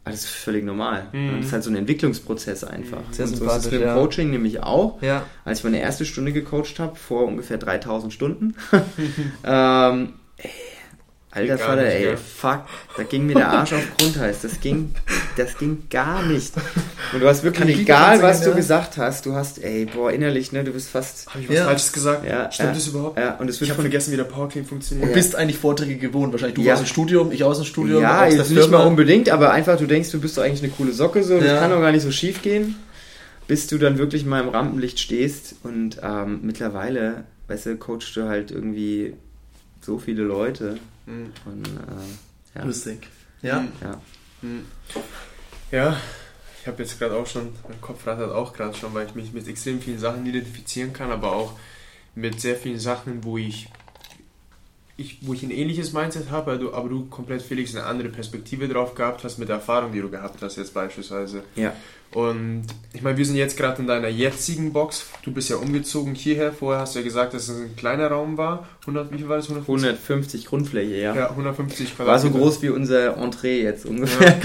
alles völlig normal. Mhm. Das ist halt so ein Entwicklungsprozess einfach. Sehr und so ist es dem ja. Coaching nämlich auch. Ja. Als ich meine erste Stunde gecoacht habe, vor ungefähr 3000 Stunden, ähm, alter Gar Vater, nicht, ey, gell? fuck, da ging mir der Arsch auf Grundheiß. Das ging, das ging gar nicht. Und du hast wirklich, Kann ich egal was du ja. gesagt hast, du hast, ey, boah, innerlich, ne, du bist fast, Habe ich was Ja. Falsches gesagt? Ja, Stimmt ja. das überhaupt? ja, und es Ich wird habe von vergessen, wie der Powerclean funktioniert. Und bist eigentlich Vorträge gewohnt. Wahrscheinlich du Ja. aus dem Studium, ich aus dem Studium. Ja, aus nicht Firma. mal unbedingt, aber einfach, du denkst, du bist doch eigentlich eine coole Socke, so, das Ja. kann doch gar nicht so schief gehen, bis du dann wirklich mal im Rampenlicht stehst und ähm, mittlerweile, weißt du, coachst du halt irgendwie so viele Leute Mhm. und äh, ja, Lustig. Ja. ja. Mhm. Ja, ich habe jetzt gerade auch schon, mein Kopf rattert auch gerade schon, weil ich mich mit extrem vielen Sachen identifizieren kann, aber auch mit sehr vielen Sachen, wo ich, ich wo ich ein ähnliches Mindset habe, aber du, aber du komplett Felix eine andere Perspektive drauf gehabt hast mit der Erfahrung, die du gehabt hast jetzt beispielsweise. ja. Und ich meine, wir sind jetzt gerade in deiner jetzigen Box. Du bist ja umgezogen hierher. Vorher hast du ja gesagt, dass es ein kleiner Raum war. 100, wie viel war das? 150? 150 Grundfläche, ja. Ja, 150 War so Quadratmeter. groß wie unser Entree jetzt ungefähr.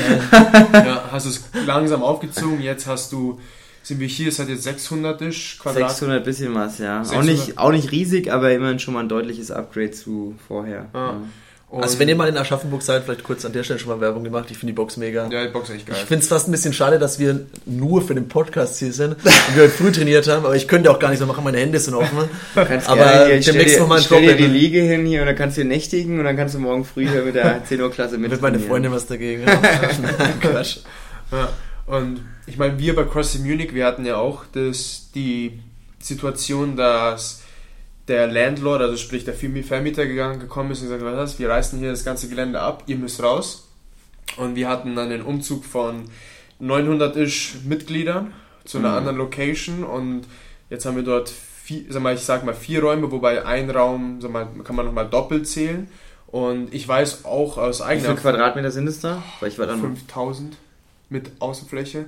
Ja, ja, hast du es langsam aufgezogen. Jetzt hast du, sind wir hier, es hat jetzt 600-isch Quadrat. 600 bisschen was, ja. Auch 600. nicht, auch nicht riesig, aber immerhin schon mal ein deutliches Upgrade zu vorher. Ah. Ja. Und- Also wenn ihr mal in Aschaffenburg seid, vielleicht kurz an der Stelle schon mal Werbung gemacht. Ich finde die Box mega. Ja, die Box ist echt geil. Ich finde es fast ein bisschen schade, dass wir nur für den Podcast hier sind und wir heute früh trainiert haben, aber ich könnte auch gar nicht so machen, meine Hände sind offen. Kannst Aber gerne hier, ich stell demnächst dir, noch mal ein ich stell dir die Liege hin hier und dann kannst du nächtigen und dann kannst du morgen früh hier mit der 10 Uhr Klasse mit. Wird meine. Freundin was dagegen haben. Quatsch. Ja, und ich meine, wir bei CrossFit Munich, wir hatten ja auch das, die Situation, dass der Landlord, also sprich der Vermieter gegangen, gekommen ist und gesagt, was ist, wir reißen hier das ganze Gelände ab, ihr müsst raus. Und wir hatten dann den Umzug von 900-isch Mitgliedern zu einer Mhm. anderen Location und jetzt haben wir dort vier, sag mal, ich sag mal vier Räume, wobei ein Raum, sag mal, kann man nochmal doppelt zählen. Und ich weiß auch aus Wie eigener viele Quadratmeter sind es da? Weil ich war dann 5000 mit Außenfläche.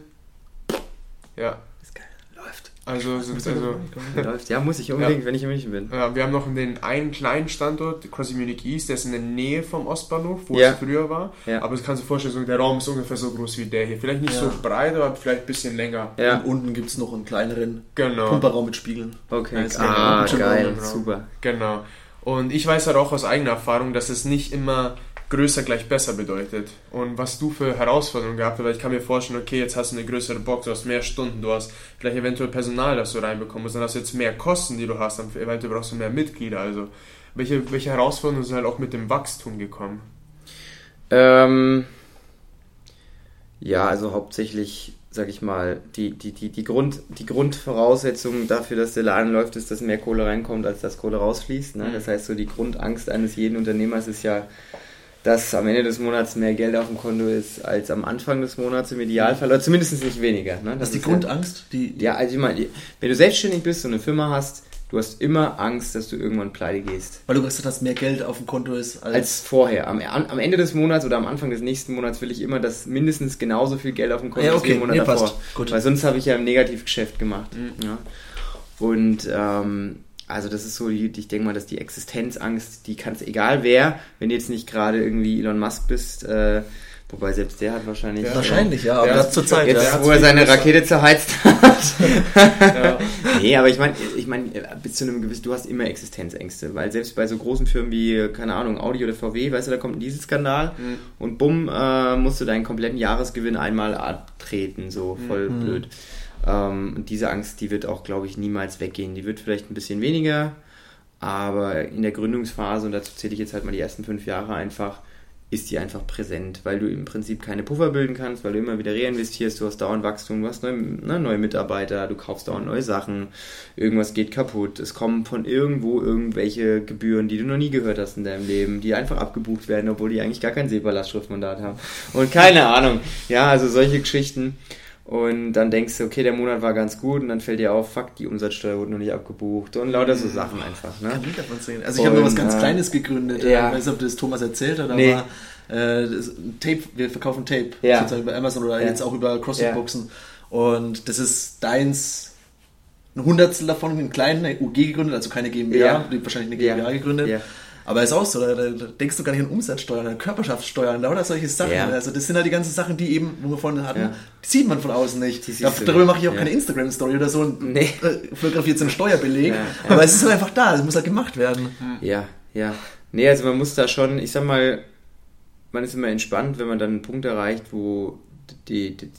Ja. Ist geil. Läuft. Also, so, also Läuft. Ja, muss ich unbedingt, wenn ich in München bin. ja, wir haben noch den einen kleinen Standort, quasi Munich East, der ist in der Nähe vom Ostbahnhof, wo Ja. es früher war. Ja. Aber das kannst du dir vorstellen, der Raum ist ungefähr so groß wie der hier. Vielleicht nicht Ja. so breit, aber vielleicht ein bisschen länger. Ja, Und unten gibt es noch einen kleineren Genau. Pumperraum mit Spiegeln. okay. Ja, ist Ah, ja, geil, super. Genau. Und ich weiß halt auch aus eigener Erfahrung, dass es nicht immer größer gleich besser bedeutet. Und was du für Herausforderungen gehabt hast, weil ich kann mir vorstellen, okay, jetzt hast du eine größere Box, du hast mehr Stunden, du hast vielleicht eventuell Personal, das du reinbekommen musst, dann hast du jetzt mehr Kosten, die du hast, dann eventuell brauchst du mehr Mitglieder. Also welche, welche Herausforderungen sind halt auch mit dem Wachstum gekommen? Ähm, ja, also hauptsächlich, sag ich mal, die, die, die, die, Grund, die Grundvoraussetzung dafür, dass der Laden läuft, ist, dass mehr Kohle reinkommt, als dass Kohle rausfließt. Ne? Das heißt, so die Grundangst eines jeden Unternehmers ist ja, dass am Ende des Monats mehr Geld auf dem Konto ist als am Anfang des Monats im Idealfall, oder zumindest nicht weniger. Ne? Das ist die ja- Grundangst, die, die Ja, also ich meine, wenn du selbstständig bist und eine Firma hast, du hast immer Angst, dass du irgendwann pleite gehst. weil du gesagt hast, mehr Geld auf dem Konto ist als, Als vorher. Am, am Ende des Monats oder am Anfang des nächsten Monats will ich immer, dass mindestens genauso viel Geld auf dem Konto Ja, ist wie okay. im Monat Nee, passt. davor. Gut. Weil sonst habe ich ja ein Negativgeschäft gemacht. Mhm. Ja. Und ähm, also das ist so, die, ich denke mal, dass die Existenzangst, die kannst egal wer, wenn du jetzt nicht gerade irgendwie Elon Musk bist, äh, wobei selbst der hat wahrscheinlich... Ja. wahrscheinlich, ja, aber das zur Zeit, Jetzt, Der ja. wo er seine. Rakete zerheizt hat. Ja. nee, aber ich meine, ich mein, bis zu einem gewissen, du hast immer Existenzängste, weil selbst bei so großen Firmen wie, keine Ahnung, Audi oder VW, weißt du, da kommt ein Dieselskandal Mhm. und bumm, äh, musst du deinen kompletten Jahresgewinn einmal abtreten, so voll Mhm. blöd. Ähm, und diese Angst, die wird auch, glaube ich, niemals weggehen. Die wird vielleicht ein bisschen weniger, aber in der Gründungsphase, und dazu zähle ich jetzt halt mal die ersten fünf Jahre einfach, ist die einfach präsent, weil du im Prinzip keine Puffer bilden kannst, weil du immer wieder reinvestierst, du hast dauernd Wachstum, du hast neue, ne, neue Mitarbeiter, du kaufst dauernd neue Sachen, irgendwas geht kaputt, es kommen von irgendwo irgendwelche Gebühren, die du noch nie gehört hast in deinem Leben, die einfach abgebucht werden, obwohl die eigentlich gar kein SEPA-Lastschriftmandat haben. Und keine Ahnung, ja, also solche Geschichten. Und dann denkst du, okay, der Monat war ganz gut und dann fällt dir auf, fuck, die Umsatzsteuer wurde noch nicht abgebucht und lauter so Sachen einfach, ne? Kann ich davon sehen. Also ich habe noch was ganz äh, Kleines gegründet. ja. Ich weiß nicht, ob das Thomas erzählt hat, aber Nee. äh, Tape, wir verkaufen Tape. Ja. Sozusagen über Amazon oder Ja. jetzt auch über Ja. CrossFit-Boxen. Und das ist deins, ein Hundertstel davon, einen kleinen eine UG gegründet, also keine GmbH, Ja. wahrscheinlich eine Ja. GmbH gegründet. Aber ist auch so, da, da denkst du gar nicht an Umsatzsteuern, an Körperschaftssteuern, lauter solche Sachen. Ja. Also das sind halt die ganzen Sachen, die eben, wo wir vorhin hatten, Ja. die sieht man von außen nicht. Da, darüber mache ich auch ja. keine Instagram-Story oder so und Nee. äh, fotografiert so einen Steuerbeleg. Aber es ist halt einfach da, es muss halt gemacht werden. Ja, ja. Nee, also man muss da schon, ich sag mal, man ist immer entspannt, wenn man dann einen Punkt erreicht, wo die, die,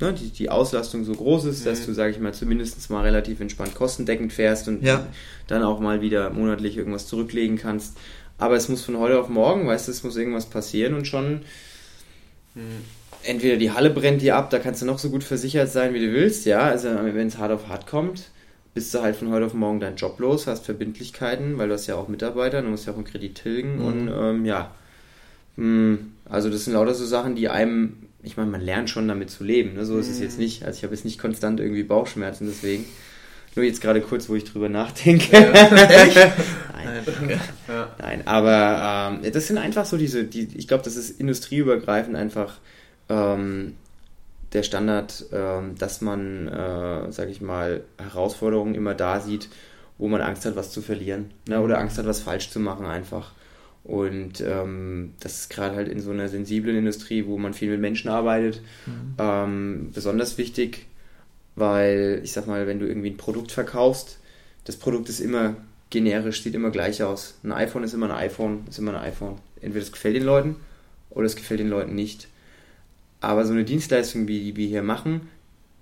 ne, die, die Auslastung so groß ist, dass Mhm. du, sag ich mal, zumindest mal relativ entspannt kostendeckend fährst und Ja. dann auch mal wieder monatlich irgendwas zurücklegen kannst. Aber es muss von heute auf morgen, weißt du, es muss irgendwas passieren und schon entweder die Halle brennt dir ab, da kannst du noch so gut versichert sein, wie du willst, ja. Also wenn es hart auf hart kommt, bist du halt von heute auf morgen deinen Job los, hast Verbindlichkeiten, weil du hast ja auch Mitarbeiter, du musst ja auch einen Kredit tilgen Mhm. und ähm, ja. Hm, Also das sind lauter so Sachen, die einem, ich meine, man lernt schon damit zu leben, ne? so ist es jetzt nicht. Also ich habe jetzt nicht konstant irgendwie Bauchschmerzen deswegen. Nur jetzt gerade kurz, wo ich drüber nachdenke. Nein. Okay. Ja. Nein, aber ähm, das sind einfach so diese, die, ich glaube, das ist industrieübergreifend einfach ähm, der Standard, ähm, dass man, äh, sage ich mal, Herausforderungen immer da sieht, wo man Angst hat, was zu verlieren ne? oder Angst hat, was falsch zu machen einfach. Und ähm, das ist gerade halt in so einer sensiblen Industrie, wo man viel mit Menschen arbeitet, ähm, besonders wichtig, weil ich sag mal, wenn du irgendwie ein Produkt verkaufst, das Produkt ist immer generisch, sieht immer gleich aus. Ein iPhone ist immer ein iPhone, ist immer ein iPhone. Entweder es gefällt den Leuten oder es gefällt den Leuten nicht. Aber so eine Dienstleistung, wie die wir hier machen,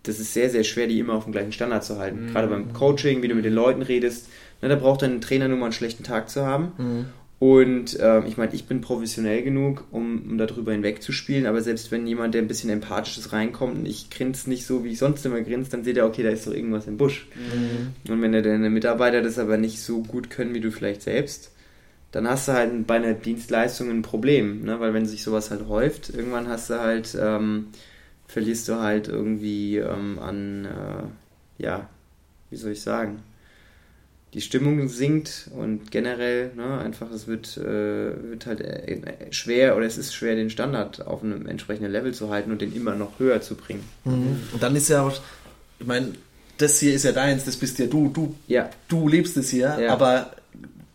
das ist sehr, sehr schwer, die immer auf dem gleichen Standard zu halten. Mhm. Gerade beim Coaching, wie du mit den Leuten redest, ne, da braucht ein Trainer nur mal einen schlechten Tag zu haben. Mhm. Und ähm, ich meine, ich bin professionell genug, um, um darüber hinwegzuspielen, aber selbst wenn jemand, der ein bisschen empathisches reinkommt und ich grinse nicht so, wie ich sonst immer grinse, dann seht ihr, okay, da ist doch irgendwas im Busch. Mhm. Und wenn deine Mitarbeiter das aber nicht so gut können wie du vielleicht selbst, dann hast du halt bei einer Dienstleistung ein Problem, ne? weil wenn sich sowas halt häuft, irgendwann hast du halt, ähm, verlierst du halt irgendwie ähm, an, äh, ja, wie soll ich sagen, die Stimmung sinkt und generell, ne, einfach es wird, äh, wird halt äh, schwer oder es ist schwer, den Standard auf einem entsprechenden Level zu halten und den immer noch höher zu bringen. Mhm. Und dann ist ja auch, ich meine, das hier ist ja deins, das bist ja du, du, Ja. du lebst es hier, Ja. aber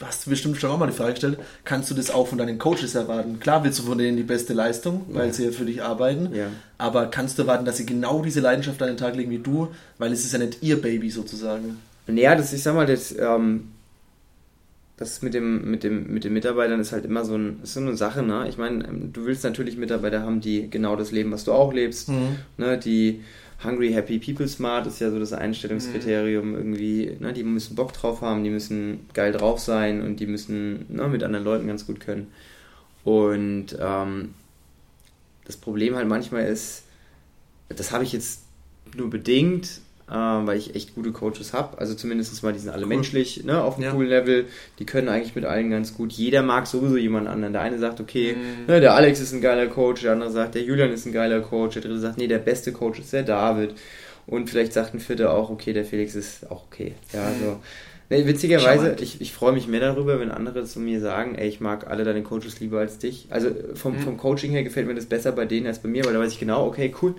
hast du bestimmt schon auch mal die Frage gestellt, kannst du das auch von deinen Coaches erwarten? Klar willst du von denen die beste Leistung, weil Ja. sie ja für dich arbeiten, Ja. aber kannst du erwarten, dass sie genau diese Leidenschaft an den Tag legen wie du, weil es ist ja nicht ihr Baby sozusagen. Ja, das, ich sag mal, das, ähm, das mit dem, mit dem, mit den Mitarbeitern ist halt immer so, ein, ist so eine Sache, ne? Ich meine, ähm, du willst natürlich Mitarbeiter haben, die genau das leben, was du auch lebst, ne? Die Hungry, Happy, People Smart ist ja so das Einstellungskriterium irgendwie, ne? Die müssen Bock drauf haben, die müssen geil drauf sein und die müssen ne, mit anderen Leuten ganz gut können. Und ähm, das Problem halt manchmal ist, das habe ich jetzt nur bedingt, weil ich echt gute Coaches habe. Also zumindest mal, die sind alle Cool. menschlich, ne, auf einem Ja. coolen Level. Die können eigentlich mit allen ganz gut. Jeder mag sowieso jemand anderen. Der eine sagt, okay, Mhm. ne, der Alex ist ein geiler Coach, der andere sagt, der Julian ist ein geiler Coach, der dritte sagt, nee, der beste Coach ist der David. Und vielleicht sagt ein vierter auch, okay, der Felix ist auch okay. Ja, also. Nee, witzigerweise, ich, ich freue mich mehr darüber, wenn andere zu mir sagen, ey, ich mag alle deine Coaches lieber als dich. Also vom, Mhm. vom Coaching her gefällt mir das besser bei denen als bei mir, weil da weiß ich genau, okay, cool.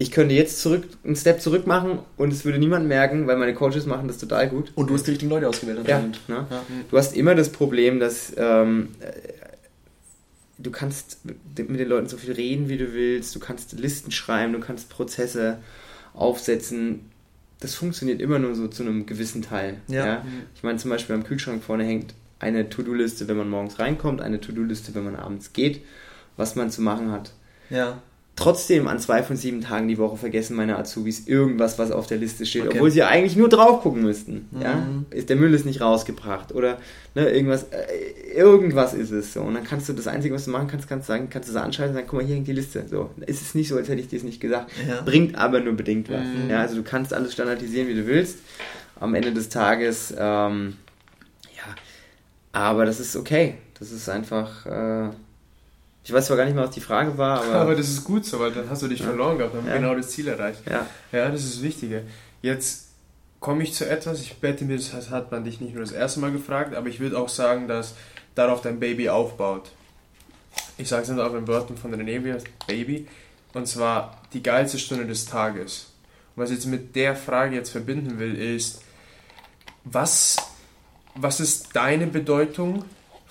Ich könnte jetzt zurück, einen Step zurück machen und es würde niemand merken, weil meine Coaches machen das total gut. Und du hast die richtigen Leute ausgewählt Ja, ne? Ja. Du hast immer das Problem, dass ähm, äh, du kannst mit den Leuten so viel reden, wie du willst. Du kannst Listen schreiben, du kannst Prozesse aufsetzen. Das funktioniert immer nur so zu einem gewissen Teil. Ja. Ich meine, zum Beispiel am Kühlschrank vorne hängt eine To-Do-Liste, wenn man morgens reinkommt, eine To-Do-Liste, wenn man abends geht, was man zu machen hat. ja. Trotzdem an zwei von sieben Tagen die Woche vergessen meine Azubis irgendwas, was auf der Liste steht, Okay. obwohl sie eigentlich nur drauf gucken müssten. Ja? Mhm. Ist der Müll ist nicht rausgebracht oder ne, irgendwas, äh, irgendwas ist es so. Und dann kannst du das Einzige, was du machen kannst, kannst du sagen, kannst du so anschalten und sagen, guck mal, hier hängt die Liste. So, es ist nicht so, als hätte ich dir es nicht gesagt. Ja. Bringt aber nur bedingt was. Mhm. Ja, also du kannst alles standardisieren, wie du willst. Am Ende des Tages, ähm, ja, aber das ist okay. Das ist einfach. Äh, ich weiß zwar gar nicht mehr, was die Frage war, aber. Aber das ist gut so, weil dann hast du dich Ja. verloren gehabt, dann Ja. genau das Ziel erreicht. ja. Ja, das ist das Wichtige. Jetzt komme ich zu etwas, ich bette mir, das hat- man dich nicht nur das erste Mal gefragt, aber ich würde auch sagen, dass darauf dein Baby aufbaut. Ich sage es nicht auch in Worten von René, Baby. Und zwar die geilste Stunde des Tages. Und was ich jetzt mit der Frage jetzt verbinden will, ist, was, was ist deine Bedeutung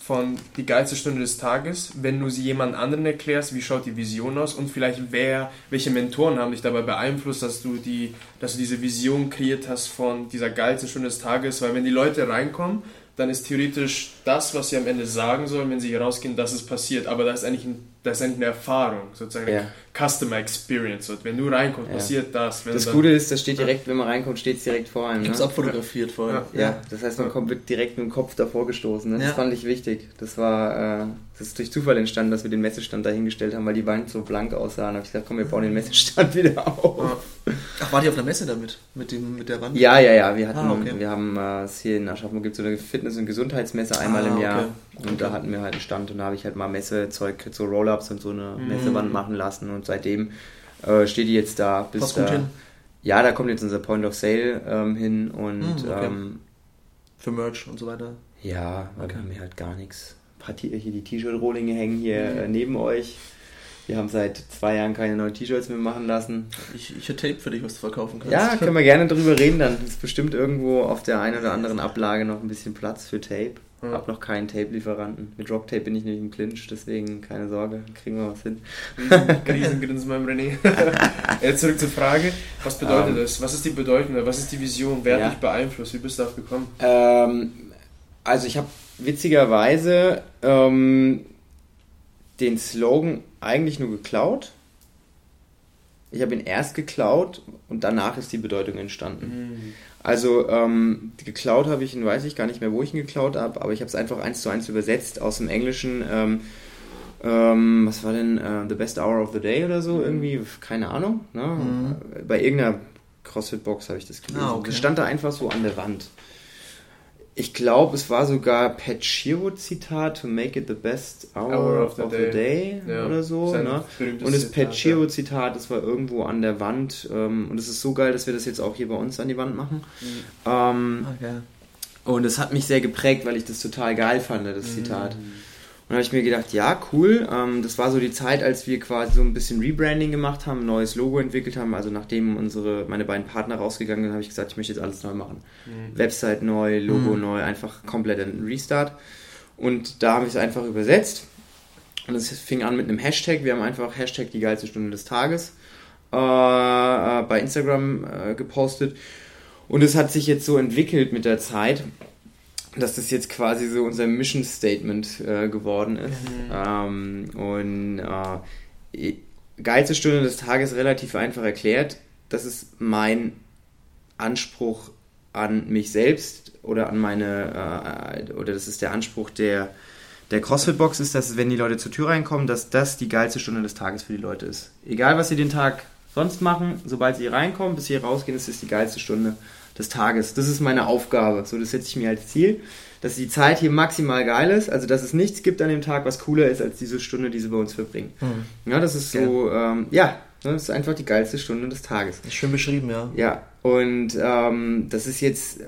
von die geilste Stunde des Tages, wenn du sie jemand anderen erklärst, wie schaut die Vision aus und vielleicht wer, welche Mentoren haben dich dabei beeinflusst, dass du die, dass du diese Vision kreiert hast von dieser geilsten Stunde des Tages, weil wenn die Leute reinkommen, dann ist theoretisch das, was sie am Ende sagen sollen, wenn sie hier rausgehen, dass es passiert, aber das ist eigentlich, ein, das ist eine Erfahrung, sozusagen eine Ja. Customer Experience. So, wenn du reinkommst, Ja. passiert das. Wenn Das dann- Gute ist, das steht direkt, wenn man reinkommt, steht es direkt vor einem. Ich hab's Ne? abfotografiert vorhin. Ja, das heißt, man kommt wird direkt mit dem Kopf davor gestoßen. Ne? Das Ja. fand ich wichtig. Das war, äh, das ist durch Zufall entstanden, dass wir den Messestand dahingestellt haben, weil die Wand so blank aussah. Und habe ich gesagt, komm, wir bauen den Messestand wieder auf. Ach, war die auf der Messe damit? Mit, dem, mit der Wand? Ja, ja, ja. Wir hatten, Ah, okay. wir haben äh, es hier in Aschaffenburg gibt so eine Fitness- und Gesundheitsmesse einmal Ah, im Jahr. okay. Und da hatten wir halt einen Stand und da habe ich halt mal Messezeug, so Roll-Ups und so eine Mhm. Messewand machen lassen. Und seitdem äh, steht die jetzt da bis Passt da. gut hin. Ja, da kommt jetzt unser Point of Sale ähm, hin und Mhm, okay. ähm, Für Merch und so weiter. ja, weil Okay. wir haben hier halt gar nichts. Ein paar T- Hier die T-Shirt-Rohlinge hängen hier Mhm. äh, neben euch. Wir haben seit zwei Jahren keine neuen T-Shirts mehr machen lassen. Ich, ich hätte Tape für dich, was du verkaufen kannst. Ja, können wir gerne drüber reden. Dann ist bestimmt irgendwo auf der einen oder anderen Ablage noch ein bisschen Platz für Tape. Ja. Hab noch keinen Tape-Lieferanten. Mit Rocktape bin ich nicht im Clinch, deswegen keine Sorge, kriegen wir was hin. Riesen- Riesengrinsen beim René. Jetzt zurück zur Frage, was bedeutet Ähm. das? Was ist die Bedeutung? Was ist die Vision? Wer Ja. hat dich beeinflusst? Wie bist du darauf gekommen? Ähm, also ich habe witzigerweise ähm, den Slogan eigentlich nur geklaut. Ich habe ihn erst geklaut und danach ist die Bedeutung entstanden. Also ähm, geklaut habe ich ihn, weiß ich gar nicht mehr, wo ich ihn geklaut habe, aber ich habe es einfach eins zu eins übersetzt aus dem Englischen. Ähm, ähm, was war denn äh, The Best Hour of the Day oder so irgendwie? Keine Ahnung. Ne? Mhm. Bei irgendeiner CrossFit-Box habe ich das gelesen. Ah, okay. Das stand da einfach so an der Wand. Ich glaube, es war sogar Pat Chiro-Zitat, to make it the best hour, of, the, day, Ja, oder so. Ne? Und das Zitat, Pat Chiro-Zitat, das war irgendwo an der Wand. Ähm, und es ist so geil, dass wir das jetzt auch hier bei uns an die Wand machen. Ähm, Okay. und es hat mich sehr geprägt, weil ich das total geil fand, das Mhm. Und da habe ich mir gedacht, ja, cool. Ähm, das war so die Zeit, als wir quasi so ein bisschen Rebranding gemacht haben, ein neues Logo entwickelt haben. Also nachdem unsere, meine beiden Partner rausgegangen sind, habe ich gesagt, ich möchte jetzt alles neu machen. Mhm. Website neu, Logo mhm. neu, einfach komplett ein Restart. Und da habe ich es einfach übersetzt. Und es fing an mit einem Hashtag. Wir haben einfach Hashtag die geilste Stunde des Tages äh, äh bei Instagram äh, gepostet. Und es hat sich jetzt so entwickelt mit der Zeit, dass das jetzt quasi so unser Mission Statement äh, geworden ist. Mhm. Ähm, und äh, geilste Stunde des Tages relativ einfach erklärt. Das ist mein Anspruch an mich selbst oder an meine, äh, oder das ist der Anspruch der, der CrossFit-Box ist, dass wenn die Leute zur Tür reinkommen, dass das die geilste Stunde des Tages für die Leute ist. Egal, was sie den Tag sonst machen, sobald sie reinkommen, bis sie rausgehen, ist es die geilste Stunde des Tages. Das ist meine Aufgabe. So, das setze ich mir als Ziel, dass die Zeit hier maximal geil ist, also dass es nichts gibt an dem Tag, was cooler ist als diese Stunde, die sie bei uns verbringen. Mhm. Ja, das ist so, ähm, ja, das ist einfach die geilste Stunde des Tages. Schön beschrieben, ja. Ja, und ähm, das ist jetzt, äh,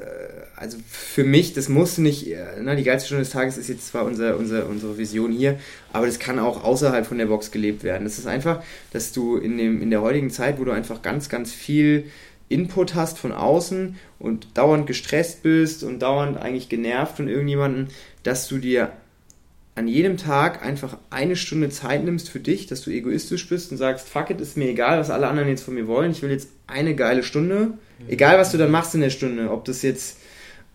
also für mich, das muss nicht, äh, na, die geilste Stunde des Tages ist jetzt zwar unser, unser, unsere Vision hier, aber das kann auch außerhalb von der Box gelebt werden. Das ist einfach, dass du in, dem, in der heutigen Zeit, wo du einfach ganz, ganz viel Input hast von außen und dauernd gestresst bist und dauernd eigentlich genervt von irgendjemandem, dass du dir an jedem Tag einfach eine Stunde Zeit nimmst für dich, dass du egoistisch bist und sagst, fuck it, ist mir egal, was alle anderen jetzt von mir wollen, ich will jetzt eine geile Stunde, egal was du dann machst in der Stunde, ob das jetzt,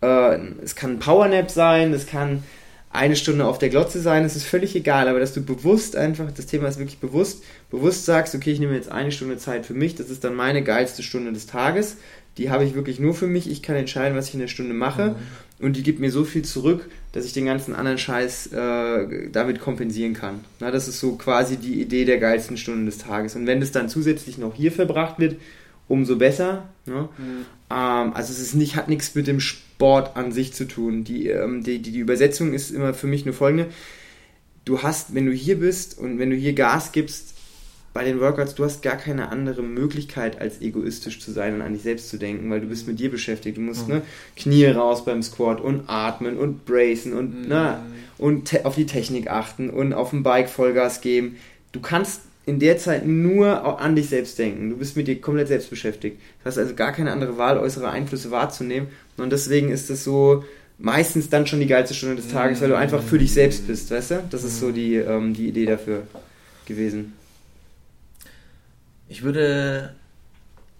äh, es kann ein Powernap sein, es kann eine Stunde auf der Glotze sein, es ist völlig egal, aber dass du bewusst einfach, das Thema ist wirklich bewusst, bewusst sagst, okay, ich nehme jetzt eine Stunde Zeit für mich, das ist dann meine geilste Stunde des Tages, die habe ich wirklich nur für mich, ich kann entscheiden, was ich in der Stunde mache mhm. und die gibt mir so viel zurück, dass ich den ganzen anderen Scheiß äh, damit kompensieren kann. Na, das ist so quasi die Idee der geilsten Stunde des Tages und wenn das dann zusätzlich noch hier verbracht wird, umso besser. Ne? Mhm. Ähm, also es ist nicht, hat nichts mit dem Sport an sich zu tun. Die, ähm, die, die, die Übersetzung ist immer für mich nur folgende. Du hast, wenn du hier bist und wenn du hier Gas gibst, bei den Workouts, du hast gar keine andere Möglichkeit, als egoistisch zu sein und an dich selbst zu denken, weil du bist mit dir beschäftigt. Du musst mhm. ne, Knie raus beim Squat und atmen und bracen und, mhm. ne, und auf die Technik achten und auf dem Bike Vollgas geben. Du kannst in der Zeit nur an dich selbst denken. Du bist mit dir komplett selbst beschäftigt. Du hast also gar keine andere Wahl, äußere Einflüsse wahrzunehmen. Und deswegen ist es so meistens dann schon die geilste Stunde des Tages, weil du einfach für dich selbst bist, weißt du? Das ist so die, ähm, die Idee dafür gewesen. Ich würde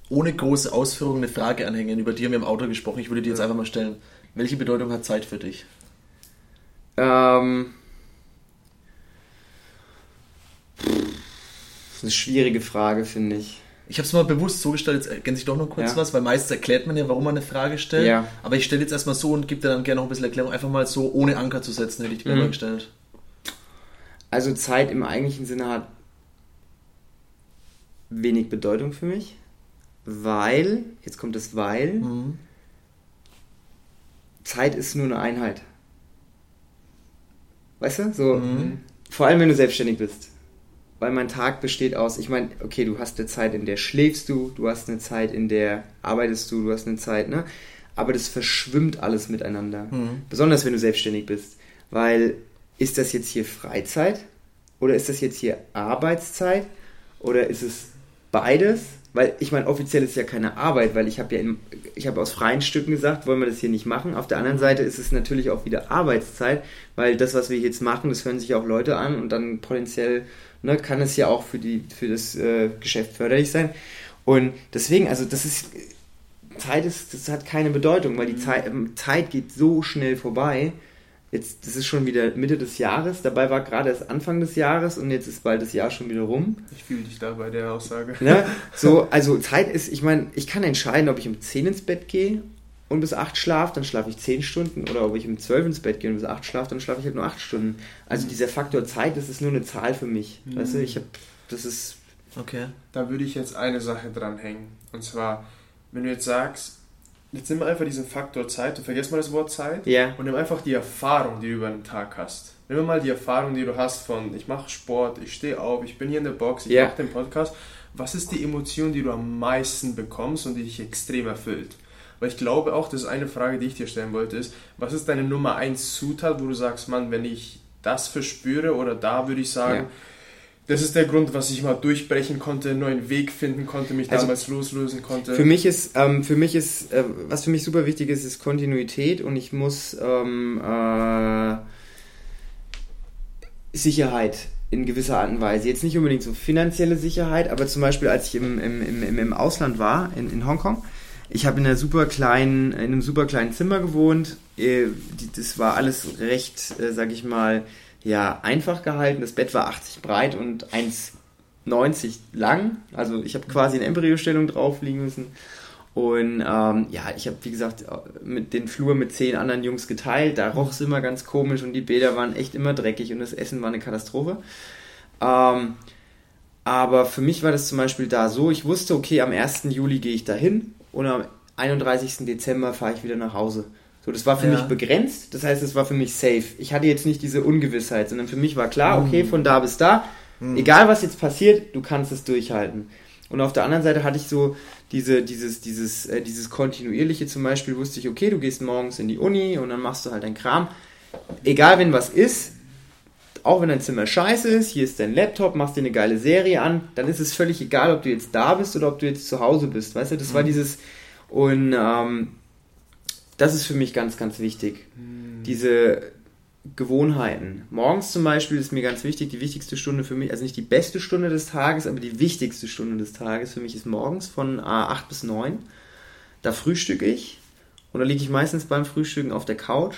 ohne große Ausführungen eine Frage anhängen. Über die haben wir im Auto gesprochen. Ich würde die jetzt einfach mal stellen. Welche Bedeutung hat Zeit für dich? Ähm Das ist eine schwierige Frage, finde ich. Ich habe es mal bewusst so gestellt, jetzt ergänze ich doch noch kurz ja. was, weil meistens erklärt man ja, warum man eine Frage stellt. Ja. Aber ich stelle jetzt erstmal so und gebe dir dann gerne noch ein bisschen Erklärung, einfach mal so ohne Anker zu setzen, hätte ich mir mhm. mal gestellt. Also Zeit im eigentlichen Sinne hat wenig Bedeutung für mich, weil, jetzt kommt das Weil, mhm. Zeit ist nur eine Einheit. Weißt du? So, mhm. vor allem wenn du selbstständig bist weil mein Tag besteht aus, ich meine, okay, du hast eine Zeit, in der schläfst du, du hast eine Zeit, in der arbeitest du, du hast eine Zeit, ne? Aber das verschwimmt alles miteinander. Mhm. Besonders wenn du selbstständig bist. Weil ist das jetzt hier Freizeit? Oder ist das jetzt hier Arbeitszeit? Oder ist es beides? Weil ich meine, offiziell ist es ja keine Arbeit, weil ich habe ja in, ich habe aus freien Stücken gesagt, wollen wir das hier nicht machen. Auf der anderen Seite ist es natürlich auch wieder Arbeitszeit, weil das, was wir jetzt machen, das hören sich auch Leute an und dann potenziell ne, kann es ja auch für, die, für das äh, Geschäft förderlich sein. Und deswegen, also das ist, Zeit ist, das hat keine Bedeutung, weil die mhm. Zeit, ähm, Zeit geht so schnell vorbei. Jetzt, das ist schon wieder Mitte des Jahres, dabei war gerade erst Anfang des Jahres und jetzt ist bald das Jahr schon wieder rum. Ich fühle dich da bei der Aussage. Ne? So, also Zeit ist, ich meine, ich kann entscheiden, ob ich um 10 ins Bett gehe und bis 8 schlafe, dann schlafe ich 10 Stunden. Oder ob ich um 12 ins Bett gehe und bis 8 schlafe, dann schlafe ich halt nur 8 Stunden. Also mhm. dieser Faktor Zeit, das ist nur eine Zahl für mich. Mhm. Weißt du, ich habe, das ist... Okay. Da würde ich jetzt eine Sache dranhängen. Und zwar, wenn du jetzt sagst, jetzt nimm einfach diesen Faktor Zeit, du vergisst mal das Wort Zeit yeah. und nimm einfach die Erfahrung, die du über den Tag hast. Nimm mal die Erfahrung, die du hast von, ich mache Sport, ich stehe auf, ich bin hier in der Box, ich yeah. mache den Podcast. Was ist die Emotion, die du am meisten bekommst und die dich extrem erfüllt? Weil ich glaube auch, das ist eine Frage, die ich dir stellen wollte, ist, was ist deine Nummer 1 Zutat, wo du sagst, Mann, wenn ich das verspüre oder da würde ich sagen, ja. das ist der Grund, was ich mal durchbrechen konnte, einen neuen Weg finden konnte, mich also damals loslösen konnte. Für mich ist, ähm, für mich ist, äh, was für mich super wichtig ist, ist Kontinuität und ich muss ähm, äh, Sicherheit in gewisser Art und Weise. Jetzt nicht unbedingt so finanzielle Sicherheit, aber zum Beispiel, als ich im, im, im, im Ausland war, in, in Hongkong, ich habe in einer super kleinen, in einem super kleinen Zimmer gewohnt. Äh, das war alles recht, äh, sag ich mal, ja, einfach gehalten. Das Bett war 80 breit und 1,90 lang. Also ich habe quasi eine Embryostellung drauf liegen müssen. Und ähm, ja, ich habe, wie gesagt, mit den Flur mit zehn anderen Jungs geteilt. Da roch es immer ganz komisch und die Bäder waren echt immer dreckig und das Essen war eine Katastrophe. Ähm, aber für mich war das zum Beispiel da so, ich wusste, okay, am 1. Juli gehe ich dahin und am 31. Dezember fahre ich wieder nach Hause. So, das war für ja. mich begrenzt, das heißt, es war für mich safe. Ich hatte jetzt nicht diese Ungewissheit, sondern für mich war klar, okay, mhm. von da bis da, mhm. egal was jetzt passiert, du kannst es durchhalten. Und auf der anderen Seite hatte ich so diese, dieses, dieses, äh, dieses kontinuierliche zum Beispiel, wusste ich, okay, du gehst morgens in die Uni und dann machst du halt dein Kram. Egal, wenn was ist, auch wenn dein Zimmer scheiße ist, hier ist dein Laptop, machst dir eine geile Serie an, dann ist es völlig egal, ob du jetzt da bist oder ob du jetzt zu Hause bist. Weißt du, das mhm. war dieses. Und ähm, das ist für mich ganz, ganz wichtig. Mhm. Diese Gewohnheiten. Morgens zum Beispiel ist mir ganz wichtig, die wichtigste Stunde für mich, also nicht die beste Stunde des Tages, aber die wichtigste Stunde des Tages für mich ist morgens von äh, 8 bis 9. Da frühstücke ich und da liege ich meistens beim Frühstücken auf der Couch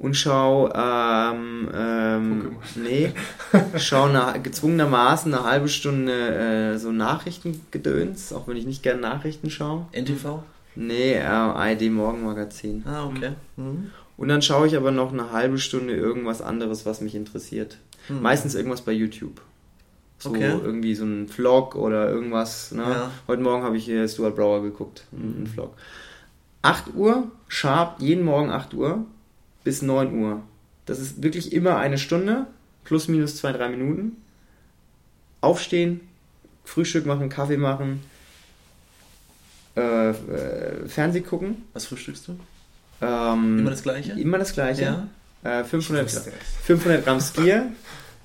und schau, ähm, ähm, nee, schau eine, gezwungenermaßen eine halbe Stunde äh, so Nachrichtengedöns, auch wenn ich nicht gerne Nachrichten schaue. NTV? Nee, äh, ARD Morgenmagazin. Ah, okay. Mhm. Und dann schaue ich aber noch eine halbe Stunde irgendwas anderes, was mich interessiert. Mhm. Meistens irgendwas bei YouTube. So okay. irgendwie so ein Vlog oder irgendwas. Ne? Ja. Heute Morgen habe ich hier Stuart Brower geguckt, einen Vlog. 8 Uhr, sharp, jeden Morgen 8 Uhr bis 9 Uhr. Das ist wirklich immer eine Stunde, plus minus zwei, drei Minuten. Aufstehen, Frühstück machen, Kaffee machen, äh, äh, Fernseh gucken. Was frühstückst du? Ähm, immer das gleiche? Immer das gleiche. Ja. Äh, 500, 500 Gramm Skier,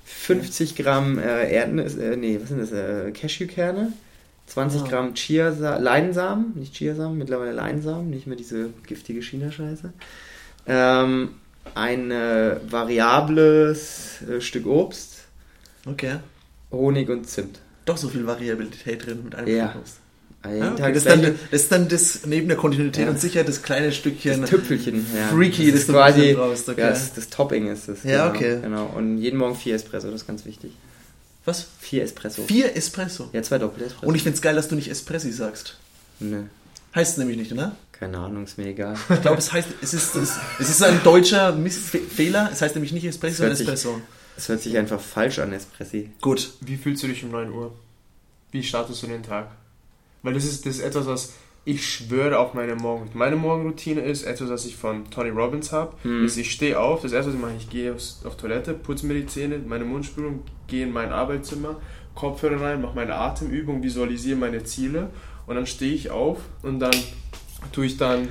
50 Gramm äh, Erdnuss, äh, nee, was sind das? Äh, Cashewkerne, 20 oh. Gramm Chia Leinsamen, nicht Chiasamen, mittlerweile Leinsamen, nicht mehr diese giftige China-Scheiße ähm, ein äh, variables äh, Stück Obst. Okay. Honig und Zimt. Doch so viel Variabilität drin mit einem ja. Obst. Ah, okay. das, ist dann, das ist dann das neben der Kontinuität ja. und Sicherheit das kleine Stückchen das Tüpfelchen ja. freaky, das, das quasi brauchst, okay. ja, das, das, Topping ist es. Ja, genau, okay. Genau. Und jeden Morgen vier Espresso, das ist ganz wichtig. Was? Vier Espresso. Vier Espresso? Ja, zwei Doppelte Espresso. Und ich finde es geil, dass du nicht Espressi sagst. Nö. Heißt es nämlich nicht, ne? Keine Ahnung, ist mir egal. Ich glaube, es heißt, es ist, es, ist ein deutscher Fehler. Es heißt nämlich nicht Espresso, sondern Espresso. Es hört sich einfach falsch an, Espressi. Gut. Wie fühlst du dich um 9 Uhr? Wie startest du den Tag? Weil das ist, das ist etwas, was ich schwöre auf meine Morgen. Meine Morgenroutine ist etwas, was ich von Tony Robbins habe. Hm. ich stehe auf, das erste, was ich mache, ich gehe auf Toilette, putze mir die Zähne, meine Mundspülung, gehe in mein Arbeitszimmer, Kopfhörer rein, mache meine Atemübung, visualisiere meine Ziele und dann stehe ich auf und dann tue ich dann.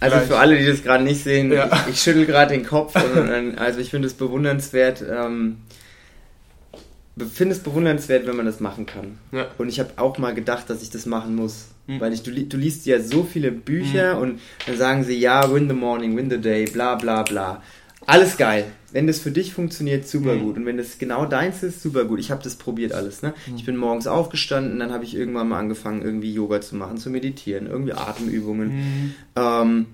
Also für alle, die das gerade nicht sehen, ja. ich, ich schüttel gerade den Kopf. Und, also ich finde es bewundernswert. Ähm, finde es bewundernswert, wenn man das machen kann. Ja. Und ich habe auch mal gedacht, dass ich das machen muss. Mhm. Weil ich, du, du, liest ja so viele Bücher mhm. und dann sagen sie, ja, win the morning, win the day, bla bla bla. Alles geil wenn das für dich funktioniert, super mhm. gut. Und wenn das genau deins ist, super gut. Ich habe das probiert alles. Ne? Mhm. Ich bin morgens aufgestanden, dann habe ich irgendwann mal angefangen, irgendwie Yoga zu machen, zu meditieren, irgendwie Atemübungen. Mhm. Ähm,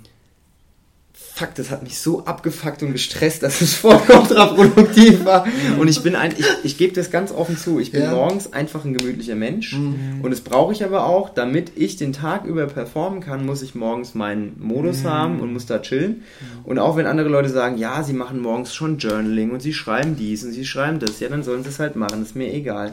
fuck, das hat mich so abgefuckt und gestresst, dass es voll kontraproduktiv war. Und ich bin ein, ich, ich gebe das ganz offen zu, ich bin ja. morgens einfach ein gemütlicher Mensch. Mhm. Und das brauche ich aber auch, damit ich den Tag über performen kann, muss ich morgens meinen Modus mhm. haben und muss da chillen. Mhm. Und auch wenn andere Leute sagen, ja, sie machen morgens schon Journaling und sie schreiben dies und sie schreiben das, ja, dann sollen sie es halt machen, ist mir egal.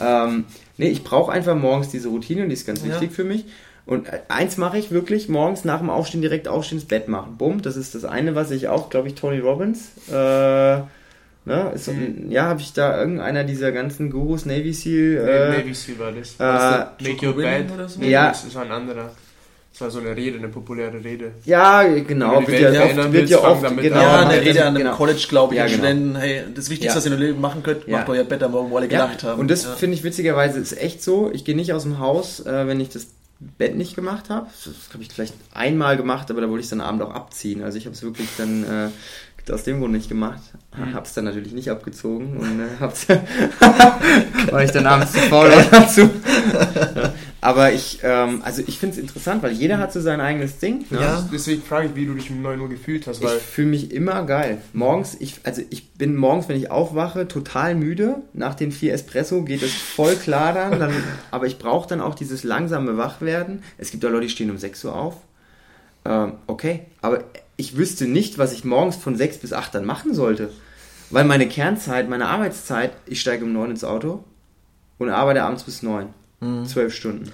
Ähm, nee, ich brauche einfach morgens diese Routine und die ist ganz wichtig ja. für mich. Und eins mache ich wirklich, morgens nach dem Aufstehen direkt aufstehen, ins Bett machen. Bumm, das ist das eine, was ich auch, glaube ich, Tony Robbins, äh, ne, ist, mhm. ja, habe ich da irgendeiner dieser ganzen Gurus, Navy Seal, äh, Navy Seal war das. Äh, Make Your Bed oder so? Ja. Das ist ein anderer. Das war so eine Rede, eine populäre Rede. Ja, genau. Wird ja, oft, wird ja oft, genau. Ja, eine Rede an einem genau. College, glaube ich, ja, genau. Studenten, hey, das Wichtigste, ja. was ihr in Leben machen könnt, macht euer Bett am Morgen, wo alle gelacht haben. Und das finde ich witzigerweise ist echt so. Ich gehe nicht aus dem Haus, äh, wenn ich das Bett nicht gemacht habe. Das habe ich vielleicht einmal gemacht, aber da wollte ich es dann abend auch abziehen. Also ich habe es wirklich dann äh, aus dem Grund nicht gemacht. Mhm. Hab's dann natürlich nicht abgezogen und äh, hab's war ich dann abends zu faul dazu. Aber ich, ähm, also ich finde es interessant, weil jeder hat so sein eigenes Ding. Ne? Ja. Deswegen frage ich, wie du dich um 9 Uhr gefühlt hast. ich fühle mich immer geil. Morgens, ich, also ich bin morgens, wenn ich aufwache, total müde. Nach den vier Espresso geht es voll klar dann. dann aber ich brauche dann auch dieses langsame Wachwerden. Es gibt auch Leute, die stehen um 6 Uhr auf. Ähm, okay, aber ich wüsste nicht, was ich morgens von 6 bis 8 dann machen sollte. Weil meine Kernzeit, meine Arbeitszeit, ich steige um 9 ins Auto und arbeite abends bis 9. Mhm. 12 Stunden.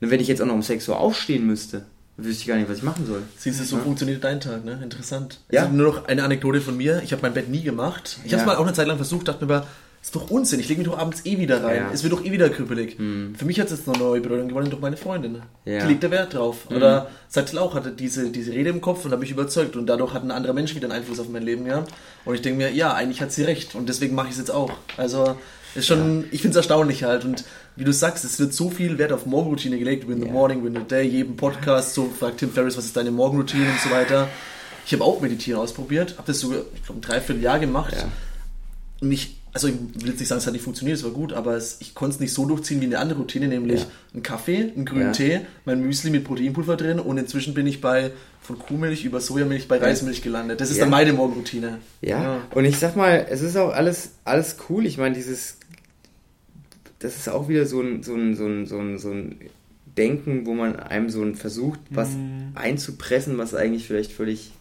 Und wenn ich jetzt auch noch um 6 Uhr aufstehen müsste, wüsste ich gar nicht, was ich machen soll. Siehst du, so ja. funktioniert dein Tag, ne? Interessant. Ja. Also nur noch eine Anekdote von mir. Ich habe mein Bett nie gemacht. Ich ja. habe es mal auch eine Zeit lang versucht, dachte mir aber, ist doch Unsinn, ich lege mich doch abends eh wieder rein. Ja. Es wird doch eh wieder krüppelig. Mhm. Für mich hat es jetzt eine neue Bedeutung gewonnen durch meine Freundin. Ja. Die legt da Wert drauf. Mhm. Oder Sattel auch hatte diese, diese Rede im Kopf und habe mich überzeugt. Und dadurch hat ein anderer Mensch wieder einen Einfluss auf mein Leben gehabt. Und ich denke mir, ja, eigentlich hat sie recht. Und deswegen mache ich es jetzt auch. Also, ist schon, ja. ich finde es erstaunlich halt. Und wie du sagst, es wird so viel Wert auf Morgenroutine gelegt. Win the morning, win the day, jedem Podcast. So fragt Tim Ferriss, was ist deine Morgenroutine und so weiter. Ich habe auch Meditieren ausprobiert. Habe das sogar, ich glaube, ein Dreivierteljahr gemacht. Und ich also ich will jetzt nicht sagen, es hat nicht funktioniert, es war gut, aber es, ich konnte es nicht so durchziehen wie eine andere Routine, nämlich ja. einen Kaffee, einen grünen ja. Tee, mein Müsli mit Proteinpulver drin und inzwischen bin ich bei von Kuhmilch über Sojamilch bei Reismilch gelandet. Das ist ja. dann meine Morgenroutine. Ja. und ich sag mal, es ist auch alles, alles cool. Ich meine, dieses, das ist auch wieder so ein, so ein, so ein, so ein, so ein Denken, wo man einem so ein versucht, was mhm. einzupressen, was eigentlich vielleicht völlig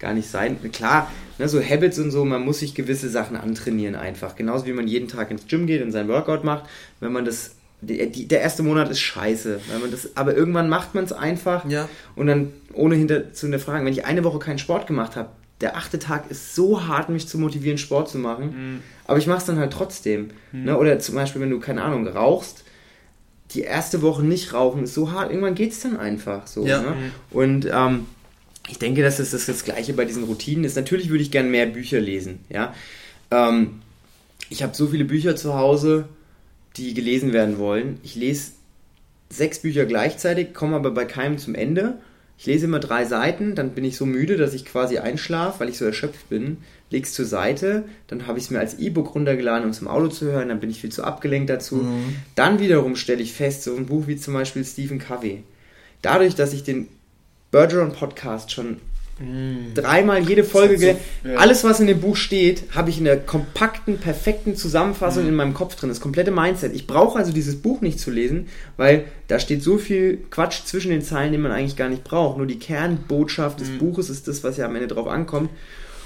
gar nicht sein. Klar, ne, so Habits und so, man muss sich gewisse Sachen antrainieren einfach. Genauso wie man jeden Tag ins Gym geht und sein Workout macht. Wenn man das, die, der erste Monat ist scheiße. Wenn man das, aber irgendwann macht man es einfach ja. und dann ohne hinter zu hinterfragen. Wenn ich eine Woche keinen Sport gemacht habe, der achte Tag ist so hart, mich zu motivieren, Sport zu machen. Mhm. Aber ich mache es dann halt trotzdem. Mhm. Ne? Oder zum Beispiel, wenn du, keine Ahnung, rauchst, die erste Woche nicht rauchen ist so hart, irgendwann geht es dann einfach so. Ja. Ne? Mhm. Und ähm, ich denke, dass das das Gleiche bei diesen Routinen ist. Natürlich würde ich gerne mehr Bücher lesen. Ja? Ähm, ich habe so viele Bücher zu Hause, die gelesen werden wollen. Ich lese sechs Bücher gleichzeitig, komme aber bei keinem zum Ende. Ich lese immer drei Seiten, dann bin ich so müde, dass ich quasi einschlafe, weil ich so erschöpft bin. Lege es zur Seite, dann habe ich es mir als E-Book runtergeladen, um es im Auto zu hören, dann bin ich viel zu abgelenkt dazu. Mhm. Dann wiederum stelle ich fest, so ein Buch wie zum Beispiel Stephen Covey. Dadurch, dass ich den Bergeron Podcast schon mm. dreimal jede Folge. So, ja. Alles, was in dem Buch steht, habe ich in der kompakten, perfekten Zusammenfassung mm. in meinem Kopf drin. Das komplette Mindset. Ich brauche also dieses Buch nicht zu lesen, weil da steht so viel Quatsch zwischen den Zeilen, den man eigentlich gar nicht braucht. Nur die Kernbotschaft des mm. Buches ist das, was ja am Ende drauf ankommt.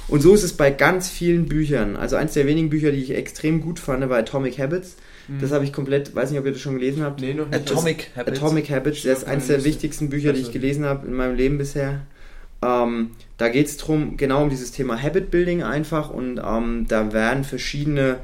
Und so ist es bei ganz vielen Büchern. Also eins der wenigen Bücher, die ich extrem gut fand, war Atomic Habits. Mhm. Das habe ich komplett, weiß nicht, ob ihr das schon gelesen habt. Nee, noch nicht. Atomic das, Habits. Atomic Habits, das ist eines der wichtigsten Bücher, die ich gelesen habe in meinem Leben bisher. Ähm, da geht es genau um dieses Thema Habit Building einfach und ähm, da werden verschiedene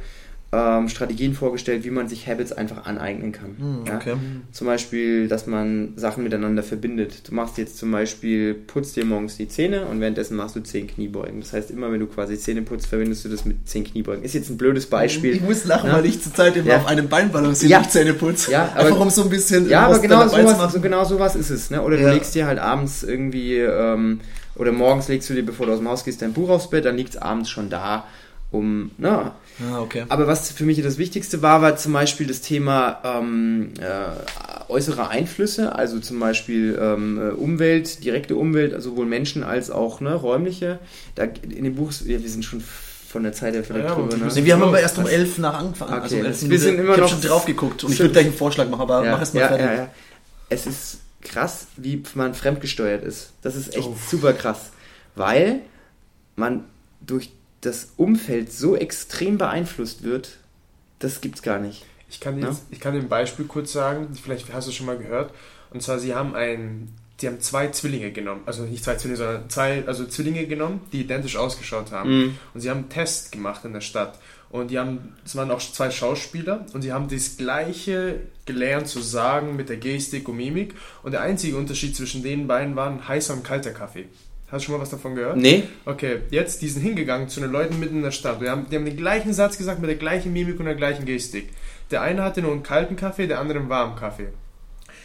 ähm, Strategien vorgestellt, wie man sich Habits einfach aneignen kann. Mm, okay. ja? Zum Beispiel, dass man Sachen miteinander verbindet. Du machst jetzt zum Beispiel, putzt dir morgens die Zähne und währenddessen machst du zehn Kniebeugen. Das heißt, immer wenn du quasi Zähne putzt, verbindest du das mit zehn Kniebeugen. Ist jetzt ein blödes Beispiel. Ich muss lachen, ja? weil ich zurzeit immer ja. auf einem Bein balanciere, ja. Zähne putze. Ja, aber, Einfach um so ein bisschen. Ja, aber genau sowas, so genau sowas ist es. Ne? Oder du legst dir halt abends irgendwie, ähm, oder morgens legst du dir, bevor du aus dem Haus gehst, dein Buch aufs Bett, dann liegt es abends schon da um, na. Ah, okay. Aber was für mich das Wichtigste war, war zum Beispiel das Thema ähm, äh, äußere Einflüsse, also zum Beispiel ähm, äh, Umwelt, direkte Umwelt, sowohl Menschen als auch ne, räumliche. Da, in dem Buch, ja, wir sind schon von der Zeit her vielleicht ja, drüber. Ne? Wir haben aber erst um elf nach angefangen. Okay. Also um elf wir sind immer ich noch schon drauf geguckt und ich würde gleich einen Vorschlag machen, aber ja, mach es mal ja, fertig. Ja, ja. Es ist krass, wie man fremdgesteuert ist. Das ist echt oh. super krass, weil man durch das Umfeld so extrem beeinflusst wird, das gibt's gar nicht. Ich kann, jetzt, ja? ich kann dir ein Beispiel kurz sagen, vielleicht hast du es schon mal gehört. Und zwar, sie haben ein die haben zwei Zwillinge genommen, also nicht zwei Zwillinge, sondern zwei, also Zwillinge genommen, die identisch ausgeschaut haben. Mhm. Und sie haben einen Test gemacht in der Stadt. Und die haben, es waren auch zwei Schauspieler und sie haben das Gleiche gelernt zu sagen mit der Gestik und Mimik. Und der einzige Unterschied zwischen den beiden war ein heißer und kalter Kaffee. Hast du schon mal was davon gehört? Nee. Okay, jetzt, die sind hingegangen zu den Leuten mitten in der Stadt. Die haben, die haben den gleichen Satz gesagt mit der gleichen Mimik und der gleichen Gestik. Der eine hatte nur einen kalten Kaffee, der andere einen warmen Kaffee.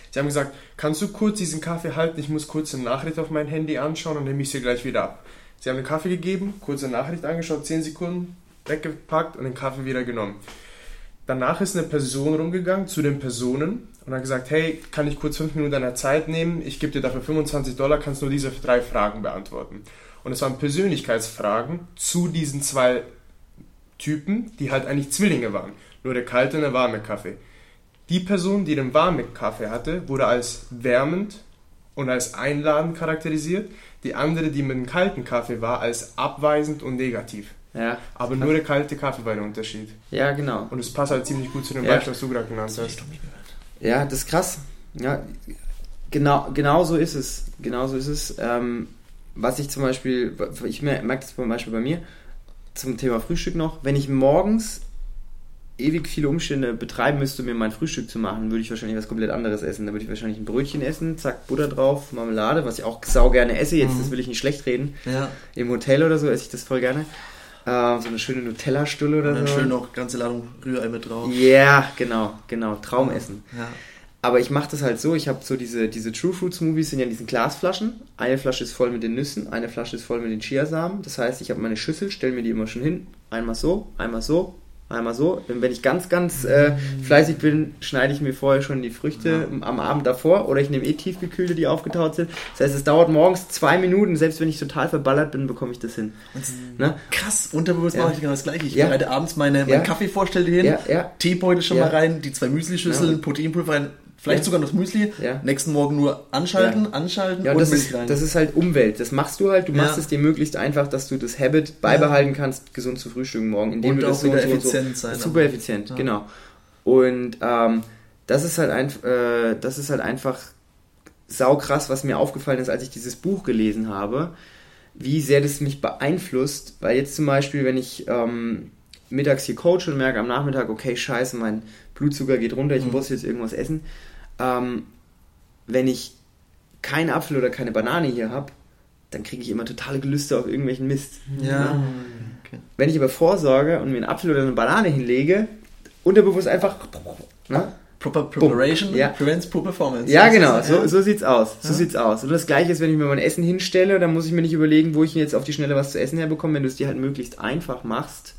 Sie haben gesagt, kannst du kurz diesen Kaffee halten? Ich muss kurz eine Nachricht auf mein Handy anschauen und nehme ich sie gleich wieder ab. Sie haben den Kaffee gegeben, kurze Nachricht angeschaut, 10 Sekunden, weggepackt und den Kaffee wieder genommen. Danach ist eine Person rumgegangen zu den Personen und hat gesagt, hey, kann ich kurz 5 Minuten deiner Zeit nehmen? Ich gebe dir dafür 25 Dollar, kannst nur diese drei Fragen beantworten. Und es waren Persönlichkeitsfragen zu diesen zwei Typen, die halt eigentlich Zwillinge waren. Nur der kalte und der warme Kaffee. Die Person, die den warmen Kaffee hatte, wurde als wärmend und als einladend charakterisiert. Die andere, die mit dem kalten Kaffee war, als abweisend und negativ. Ja. Aber nur der kalte Kaffee war der Unterschied. Ja, genau. Und es passt halt ziemlich gut zu dem Ja. Beispiel, was du gerade genannt hast. Ja, das ist krass. Ja, genau, genau so ist es. Genau so ist es. Ähm, was ich zum Beispiel, ich merke das zum Beispiel bei mir, zum Thema Frühstück noch, wenn ich morgens ewig viele Umstände betreiben müsste, um mir mein Frühstück zu machen, würde ich wahrscheinlich was komplett anderes essen. Da würde ich wahrscheinlich ein Brötchen essen, zack, Butter drauf, Marmelade, was ich auch sau gerne esse. Jetzt, Mhm. das will ich nicht schlecht reden. Ja. Im Hotel oder so esse ich das voll gerne. Ähm, so eine schöne Nutella-Stulle oder Und dann so. schön noch ganze Ladung Rührei mit drauf. Ja, genau, genau. Traumessen. Ja. Aber ich mache das halt so, ich habe so diese, diese True Fruit Smoothies sind ja in diesen Glasflaschen. Eine Flasche ist voll mit den Nüssen, eine Flasche ist voll mit den Chiasamen. Das heißt, ich habe meine Schüssel, stelle mir die immer schon hin. Einmal so, einmal so, einmal so. Und wenn ich ganz, ganz äh, fleißig bin, schneide ich mir vorher schon die Früchte am Abend davor oder ich nehme eh tiefgekühlte, die aufgetaut sind. Das heißt, es dauert morgens zwei Minuten, selbst wenn ich total verballert bin, bekomme ich das hin. Ne? Krass, unterbewusst Ja. mache ich genau das gleiche. Ich Ja. bereite abends meine, meinen Ja. Kaffee vorstelle hin, Ja, ja. Teebeutel schon Ja. mal rein, die zwei Müslischüsseln, Ja. Proteinpulver rein, vielleicht Ja. sogar noch das Müsli. Ja. Nächsten Morgen nur anschalten, anschalten Ja, und das Milch ist, rein. das ist halt Umwelt. Das machst du halt. Du machst Ja. es dir möglichst einfach, dass du das Habit beibehalten kannst, gesund zu frühstücken morgen, indem Und du das so und so und so. effizient sein. Super effizient, Ja. genau. Und ähm, das ist halt ein, äh, das ist halt einfach saukrass, was mir aufgefallen ist, als ich dieses Buch gelesen habe, wie sehr das mich beeinflusst. Weil jetzt zum Beispiel, wenn ich ähm, mittags hier coache und merke am Nachmittag, okay, scheiße, mein Blutzucker geht runter, ich Mhm. muss jetzt irgendwas essen. Ähm, wenn ich keinen Apfel oder keine Banane hier habe, dann kriege ich immer totale Gelüste auf irgendwelchen Mist. Ja. Okay. Wenn ich aber vorsorge und mir einen Apfel oder eine Banane hinlege, unterbewusst einfach. Ne? Proper Preparation Ja. prevents poor performance. Ja, genau, so, so sieht's aus. So Ja. sieht's aus. Und das gleiche ist, wenn ich mir mein Essen hinstelle, dann muss ich mir nicht überlegen, wo ich jetzt auf die Schnelle was zu essen herbekomme. Wenn du es dir halt möglichst einfach machst,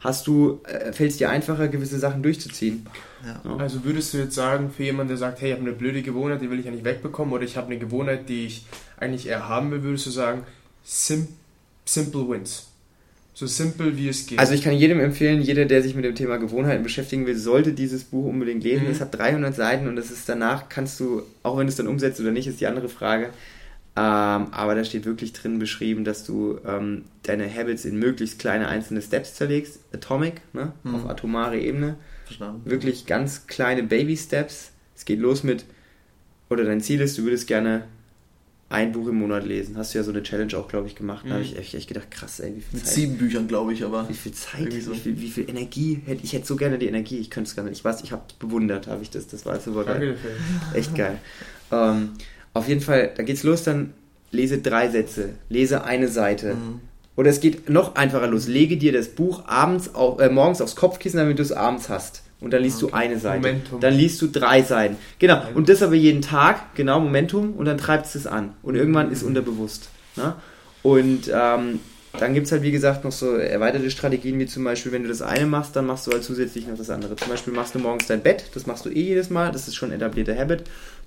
hast du, äh, fällt es dir einfacher, gewisse Sachen durchzuziehen. Ja. Also würdest du jetzt sagen, für jemanden, der sagt, hey, ich habe eine blöde Gewohnheit, die will ich ja nicht wegbekommen, oder ich habe eine Gewohnheit, die ich eigentlich eher haben will, würdest du sagen, sim simple wins. So simpel wie es geht. Also ich kann jedem empfehlen, jeder, der sich mit dem Thema Gewohnheiten beschäftigen will, sollte dieses Buch unbedingt lesen. Mhm. Es hat 300 Seiten und es ist danach, kannst du, auch wenn du es dann umsetzt oder nicht, ist die andere Frage. Ähm, aber da steht wirklich drin beschrieben, dass du ähm, deine Habits in möglichst kleine einzelne Steps zerlegst. Atomic, ne? Mhm. auf atomare Ebene. Verstanden. Wirklich ganz kleine Baby-Steps. Es geht los mit, oder dein Ziel ist, du würdest gerne ein Buch im Monat lesen. Hast du ja so eine Challenge auch, glaube ich, gemacht. Da habe Mhm. ich echt, echt gedacht, krass, ey, wie viel Mit Zeit. sieben Büchern, glaube ich, aber. Wie viel Zeit, so. wie, viel, wie viel Energie hätte ich hätte so gerne die Energie, ich könnte es gar nicht. Ich weiß, ich habe bewundert, habe ich das, das war super Danke geil. Echt geil. Ähm, auf jeden Fall, da geht's los, dann lese drei Sätze, lese eine Seite. Mhm. Oder es geht noch einfacher los. Lege dir das Buch abends auf, äh, morgens aufs Kopfkissen, damit du es abends hast. Und dann liest du eine Seite. Momentum. Dann liest du drei Seiten. Genau. Und das aber jeden Tag, genau, Momentum, und dann treibst du es an. Und irgendwann ist unterbewusst. Ne? Und ähm, dann gibt es halt, wie gesagt, noch so erweiterte Strategien, wie zum Beispiel, wenn du das eine machst, dann machst du halt zusätzlich noch das andere. Zum Beispiel machst du morgens dein Bett, das machst du eh jedes Mal, das ist schon etablierter Habit.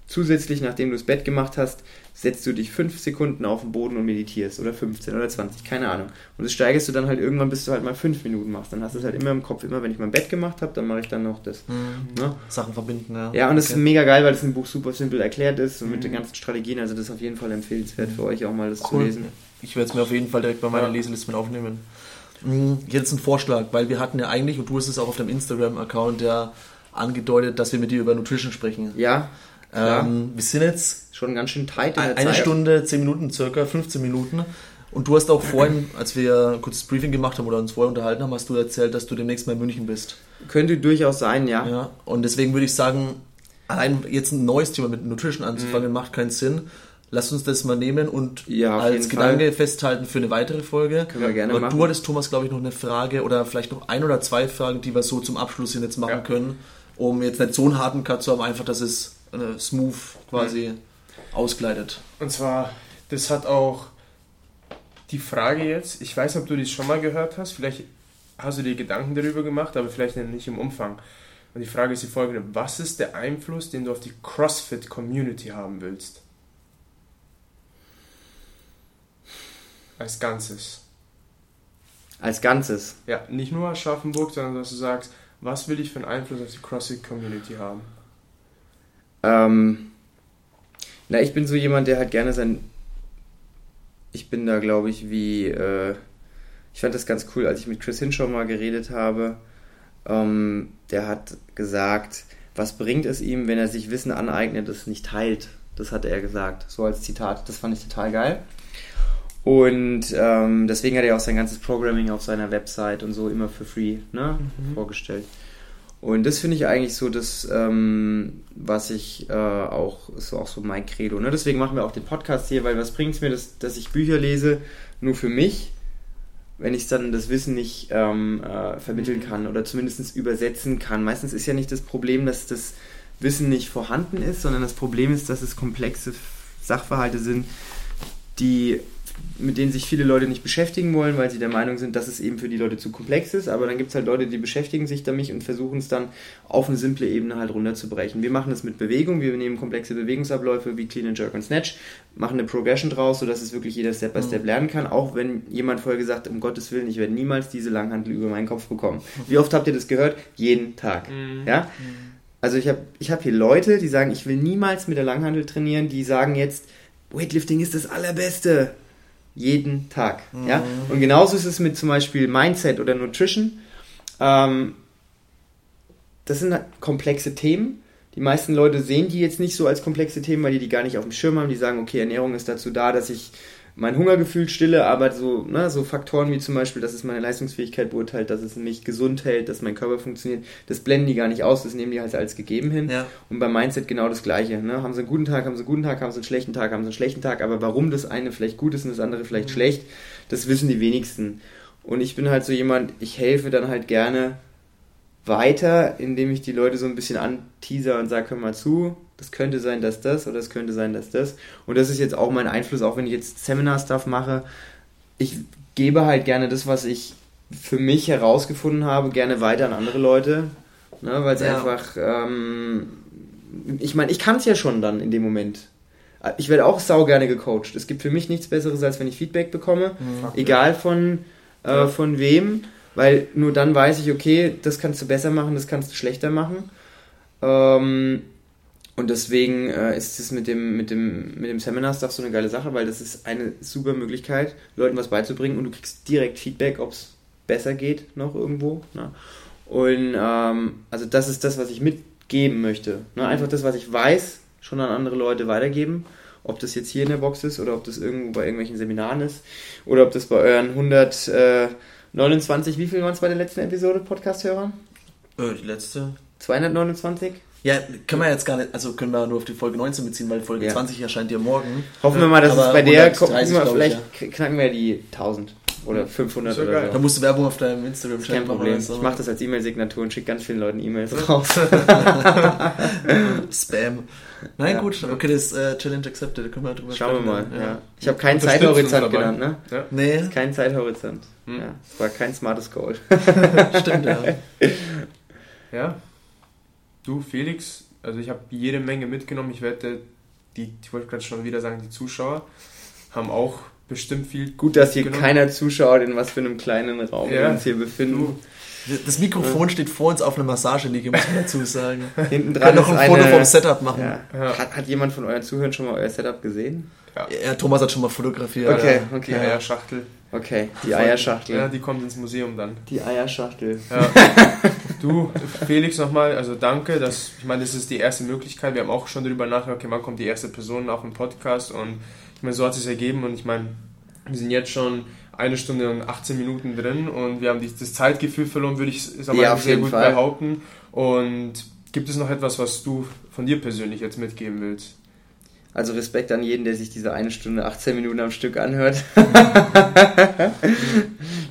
Zusätzlich, nachdem du das Bett gemacht hast, setzt du dich fünf Sekunden auf den Boden und meditierst. Oder 15 oder 20, keine Ahnung. Und das steigerst du dann halt irgendwann, bis du halt mal fünf Minuten machst. Dann hast du es halt immer im Kopf. Immer wenn ich mein Bett gemacht habe, dann mache ich dann noch das. Mhm. Ne? Sachen verbinden, ja. Ja, und das ist mega geil, weil das im Buch super simpel erklärt ist und mit Mhm. den ganzen Strategien. Also das ist auf jeden Fall empfehlenswert für euch auch mal das zu Cool. lesen. Ich werde es mir auf jeden Fall direkt bei meiner Ja. Leseliste mit aufnehmen. Mhm, Jetzt ein Vorschlag, weil wir hatten ja eigentlich, und du hast es auch auf deinem Instagram-Account ja angedeutet, dass wir mit dir über Nutrition sprechen. Ja, Ähm, wir sind jetzt schon ganz schön tight eine Zeit. Stunde, 10 Minuten circa, 15 Minuten. Und du hast auch vorhin, als wir kurz das Briefing gemacht haben oder uns vorher unterhalten haben, hast du erzählt, dass du demnächst mal in München bist. Könnte durchaus sein, ja. Ja. Und deswegen würde ich sagen, allein jetzt ein neues Thema mit Nutrition anzufangen, macht keinen Sinn. Lass uns das mal nehmen und Ja, als Gedanke Fall. festhalten für eine weitere Folge. Können wir gerne Aber machen. du hattest, Thomas, glaube ich, noch eine Frage oder vielleicht noch ein oder zwei Fragen, die wir so zum Abschluss hin jetzt machen Ja. können, um jetzt nicht so einen harten Cut zu haben, einfach, dass es äh, smooth quasi ausgleitet. Und zwar, das hat auch die Frage jetzt, ich weiß nicht, ob du das schon mal gehört hast, vielleicht hast du dir Gedanken darüber gemacht, aber vielleicht nicht im Umfang. Und die Frage ist die folgende, was ist der Einfluss, den du auf die CrossFit-Community haben willst? Als Ganzes. Als Ganzes. Ja, nicht nur Aschaffenburg, sondern dass du sagst, was will ich für einen Einfluss auf die CrossFit-Community haben? Ähm, na, ich bin so jemand, der halt gerne sein. Ich bin da, glaube ich, wie. Äh, ich fand das ganz cool, als ich mit Chris Hinshaw mal geredet habe. Ähm, der hat gesagt, was bringt es ihm, wenn er sich Wissen aneignet, das nicht teilt. Das hat er gesagt, so als Zitat. Das fand ich total geil. Und ähm, deswegen hat er auch sein ganzes Programming auf seiner Website und so immer für free ne, vorgestellt. Und das finde ich eigentlich so das, ähm, was ich äh, auch, ist auch so mein Credo. Ne? Deswegen machen wir auch den Podcast hier, weil was bringt es mir, dass, dass ich Bücher lese, nur für mich, wenn ich dann das Wissen nicht ähm, äh, vermitteln kann oder zumindest übersetzen kann. Meistens ist ja nicht das Problem, dass das Wissen nicht vorhanden ist, sondern das Problem ist, dass es komplexe Sachverhalte sind, die mit denen sich viele Leute nicht beschäftigen wollen, weil sie der Meinung sind, dass es eben für die Leute zu komplex ist. Aber dann gibt es halt Leute, die beschäftigen sich damit und versuchen es dann auf eine simple Ebene halt runterzubrechen. Wir machen das mit Bewegung, wir nehmen komplexe Bewegungsabläufe wie Clean and Jerk und Snatch, machen eine Progression draus, sodass es wirklich jeder Step by Step lernen kann. Auch wenn jemand vorher gesagt hat, um Gottes Willen, ich werde niemals diese Langhantel über meinen Kopf bekommen. Wie oft habt ihr das gehört? Jeden Tag. Ja? Also ich habe ich hab hier Leute, die sagen, ich will niemals mit der Langhantel trainieren, die sagen jetzt, Weightlifting ist das Allerbeste. Jeden Tag. Ja? Und genauso ist es mit zum Beispiel Mindset oder Nutrition. Ähm, das sind halt komplexe Themen. Die meisten Leute sehen die jetzt nicht so als komplexe Themen, weil die die gar nicht auf dem Schirm haben. Die sagen, okay, Ernährung ist dazu da, dass ich mein Hungergefühl stille, aber so, ne, so Faktoren wie zum Beispiel, dass es meine Leistungsfähigkeit beurteilt, dass es mich gesund hält, dass mein Körper funktioniert, das blenden die gar nicht aus, das nehmen die halt als gegeben hin. Ja. Und beim Mindset genau das Gleiche. Ne? Haben sie einen guten Tag, haben sie einen guten Tag, haben sie einen schlechten Tag, haben sie einen schlechten Tag, aber warum das eine vielleicht gut ist und das andere vielleicht schlecht, das wissen die wenigsten. Und ich bin halt so jemand, ich helfe dann halt gerne weiter, indem ich die Leute so ein bisschen anteaser und sage, hör mal zu, das könnte sein, dass das oder es könnte sein, dass das. Und das ist jetzt auch mein Einfluss, auch wenn ich jetzt Seminar-Stuff mache. Ich gebe halt gerne das, was ich für mich herausgefunden habe, gerne weiter an andere Leute. Ne, weil es Ja. einfach, ähm, ich meine, ich kann es ja schon dann in dem Moment. Ich werde auch sau gerne gecoacht. Es gibt für mich nichts Besseres, als wenn ich Feedback bekomme, egal von, äh, Ja. von wem, weil nur dann weiß ich, okay, das kannst du besser machen, das kannst du schlechter machen. Ähm, und deswegen äh, ist es mit dem, mit dem, mit dem Seminar-Stuff so eine geile Sache, weil das ist eine super Möglichkeit, Leuten was beizubringen und du kriegst direkt Feedback, ob es besser geht noch irgendwo. Ne? Und ähm, also das ist das, was ich mitgeben möchte. Ne? Einfach das, was ich weiß, schon an andere Leute weitergeben. Ob das jetzt hier in der Box ist oder ob das irgendwo bei irgendwelchen Seminaren ist oder ob das bei euren 129, wie viel waren es bei der letzten Episode Podcast-Hörern? Äh, die letzte. 229? Ja, können wir jetzt gar nicht, also können wir nur auf die Folge 19 beziehen, weil Folge Ja. 20 erscheint ja morgen. Hoffen wir mal, dass Aber es bei der 130, gucken wir mal, glaub ich, vielleicht ja. knacken wir die 1000 oder 500 So oder geil. Da so. musst du Werbung auf deinem instagram Kein Problem. Ich mache das als E-Mail-Signatur und schicke ganz vielen Leuten E-Mails raus. Spam. Nein, Ja. gut, okay, das äh, Challenge accepted, da können wir drüber Schauen wir mal. Ja. Ich habe keinen Zeithorizont genannt, ne? Ja. Nee, Kein Zeithorizont. Hm. Ja. Es war kein smartes Goal. stimmt, ja. Ja. Du, Felix, also ich habe jede Menge mitgenommen. Ich wette, die, ich wollte gerade schon wieder sagen, die Zuschauer haben auch bestimmt viel Gut, dass hier keiner zuschaut, in was für einem kleinen Raum wir Ja. uns hier befinden. Das Mikrofon steht vor uns auf einer Massageliege, muss man dazu sagen. Hinten Wir dran noch ein Foto eine, vom Setup machen. ja. Ja. Hat, hat jemand von euren Zuhörern schon mal euer Setup gesehen? Ja, Thomas hat schon mal fotografiert. Okay, okay. Eierschachtel. Okay, die Eierschachtel. Ja, die kommt ins Museum dann. Die Eierschachtel. Ja. Du, Felix, nochmal, also danke, dass, ich meine, das ist die erste Möglichkeit. Wir haben auch schon darüber nachgedacht, okay, wann kommt die erste Person auf den Podcast und ich meine, so hat es sich ergeben und ich meine, wir sind jetzt schon eine Stunde und 18 Minuten drin und wir haben die, das Zeitgefühl verloren, würde ich sag mal, Ja, sehr gut Fall. behaupten. Und gibt es noch etwas, was du von dir persönlich jetzt mitgeben willst? Also Respekt an jeden, der sich diese eine Stunde 18 Minuten am Stück anhört.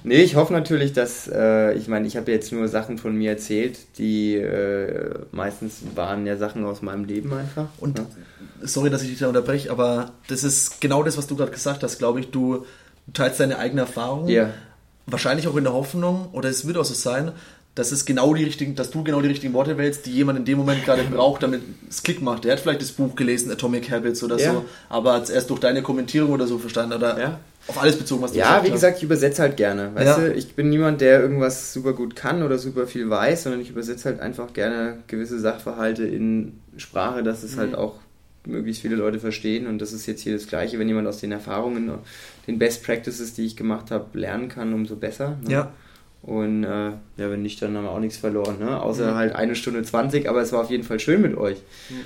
nee, ich hoffe natürlich, dass, äh, ich meine, ich habe jetzt nur Sachen von mir erzählt, die äh, meistens waren ja Sachen aus meinem Leben einfach. Und ne? sorry, dass ich dich da unterbreche, aber das ist genau das, was du gerade gesagt hast, glaube ich. Du, du teilst deine eigene Erfahrung. Ja. Wahrscheinlich auch in der Hoffnung, oder es wird auch so sein, dass es genau die richtigen, dass du genau die richtigen Worte wählst, die jemand in dem Moment gerade braucht, damit es Klick macht. Der hat vielleicht das Buch gelesen, Atomic Habits oder Ja. so, aber hat es erst durch deine Kommentierung oder so verstanden oder Ja. auf alles bezogen, was du Ja, wie hast. gesagt, ich übersetze halt gerne. Weißt Ja. du, ich bin niemand, der irgendwas super gut kann oder super viel weiß, sondern ich übersetze halt einfach gerne gewisse Sachverhalte in Sprache, dass es halt auch möglichst viele Leute verstehen. Und das ist jetzt hier das Gleiche, wenn jemand aus den Erfahrungen, den Best Practices, die ich gemacht habe, lernen kann, umso besser. Ne? Ja. Und äh, ja, wenn nicht, dann haben wir auch nichts verloren, ne? Außer halt eine Stunde 20, aber es war auf jeden Fall schön mit euch.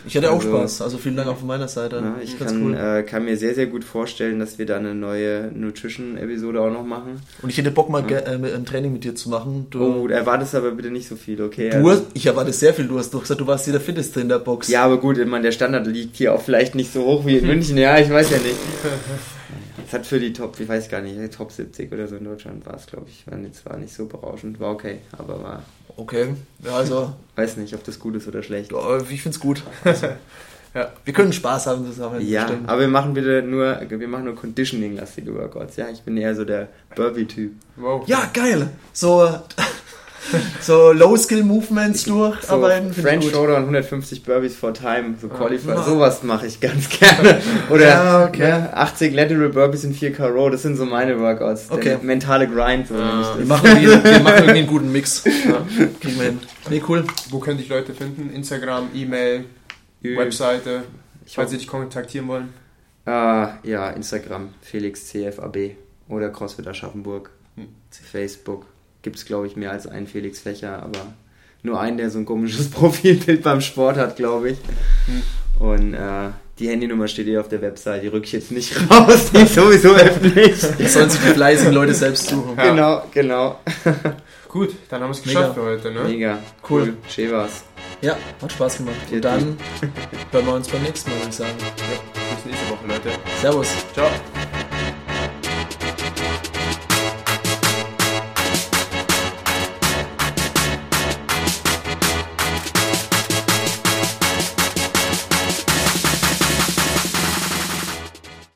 Ich hatte auch Also- Spaß, also vielen Dank auch von meiner Seite. Ja, ich Ganz kann, cool. äh, kann mir sehr, sehr gut vorstellen, dass wir da eine neue Nutrition-Episode auch noch machen. Und ich hätte Bock mal ge- äh, ein Training mit dir zu machen. Du, Oh, erwartest aber bitte nicht so viel, okay? du Also- hast, ich erwarte sehr viel. Du hast doch gesagt, du warst hier der Fitteste in der Box. ja, aber gut, ich meine, der Standard liegt hier auch vielleicht nicht so hoch wie in München, ja, ich weiß ja nicht. Es hat für die Top, ich weiß gar nicht, Top 70 oder so in Deutschland war es, glaube ich. War nicht, war nicht so berauschend, war okay, aber war, Okay, ja, also, weiß nicht, ob das gut ist oder schlecht. ich find's gut. Also, Ja. Wir können Spaß haben zusammen. Ja, bestimmt. aber wir machen bitte nur, wir machen nur Conditioning-lastige Workouts, ja. Ich bin eher so der Burpee-Typ. Wow. ja, geil. So, so Low-Skill-Movements durch, So aber ich French gut. Shoulder und 150 Burpees for Time, so Qualifier, Ja. sowas mache ich ganz gerne. Oder Ja, okay. ne, 80 Lateral Burpees in 4K Row, das sind so meine Workouts. Der Okay. mentale Grind, so Ah. nenne Wir ich das. machen, irgendwie, wir machen irgendwie einen guten Mix. Ja, kriegen wir hin. Nee, cool. Wo können dich Leute finden? Instagram, E-Mail, Webseite, Ich falls sie dich kontaktieren wollen. ah, ja, Instagram, Felix CFAB oder CrossFit Aschaffenburg. Hm. Facebook gibt es, glaube ich, mehr als einen Felix Fächer, aber nur einen, der so ein komisches Profilbild beim Sport hat, glaube ich. Hm. Und äh, die Handynummer steht hier auf der Website, die rück ich jetzt nicht raus, die ist sowieso öffentlich. Das sollen sich die fleißigen Leute selbst suchen. Ja. Genau, genau. Gut, dann haben wir es Mega. geschafft für heute, ne? Mega. Cool. Schön war's. Ja, hat Spaß gemacht. Und dann hören wir uns beim nächsten Mal, würde ich sagen. Ja, bis nächste Woche, Leute. Servus. Ciao.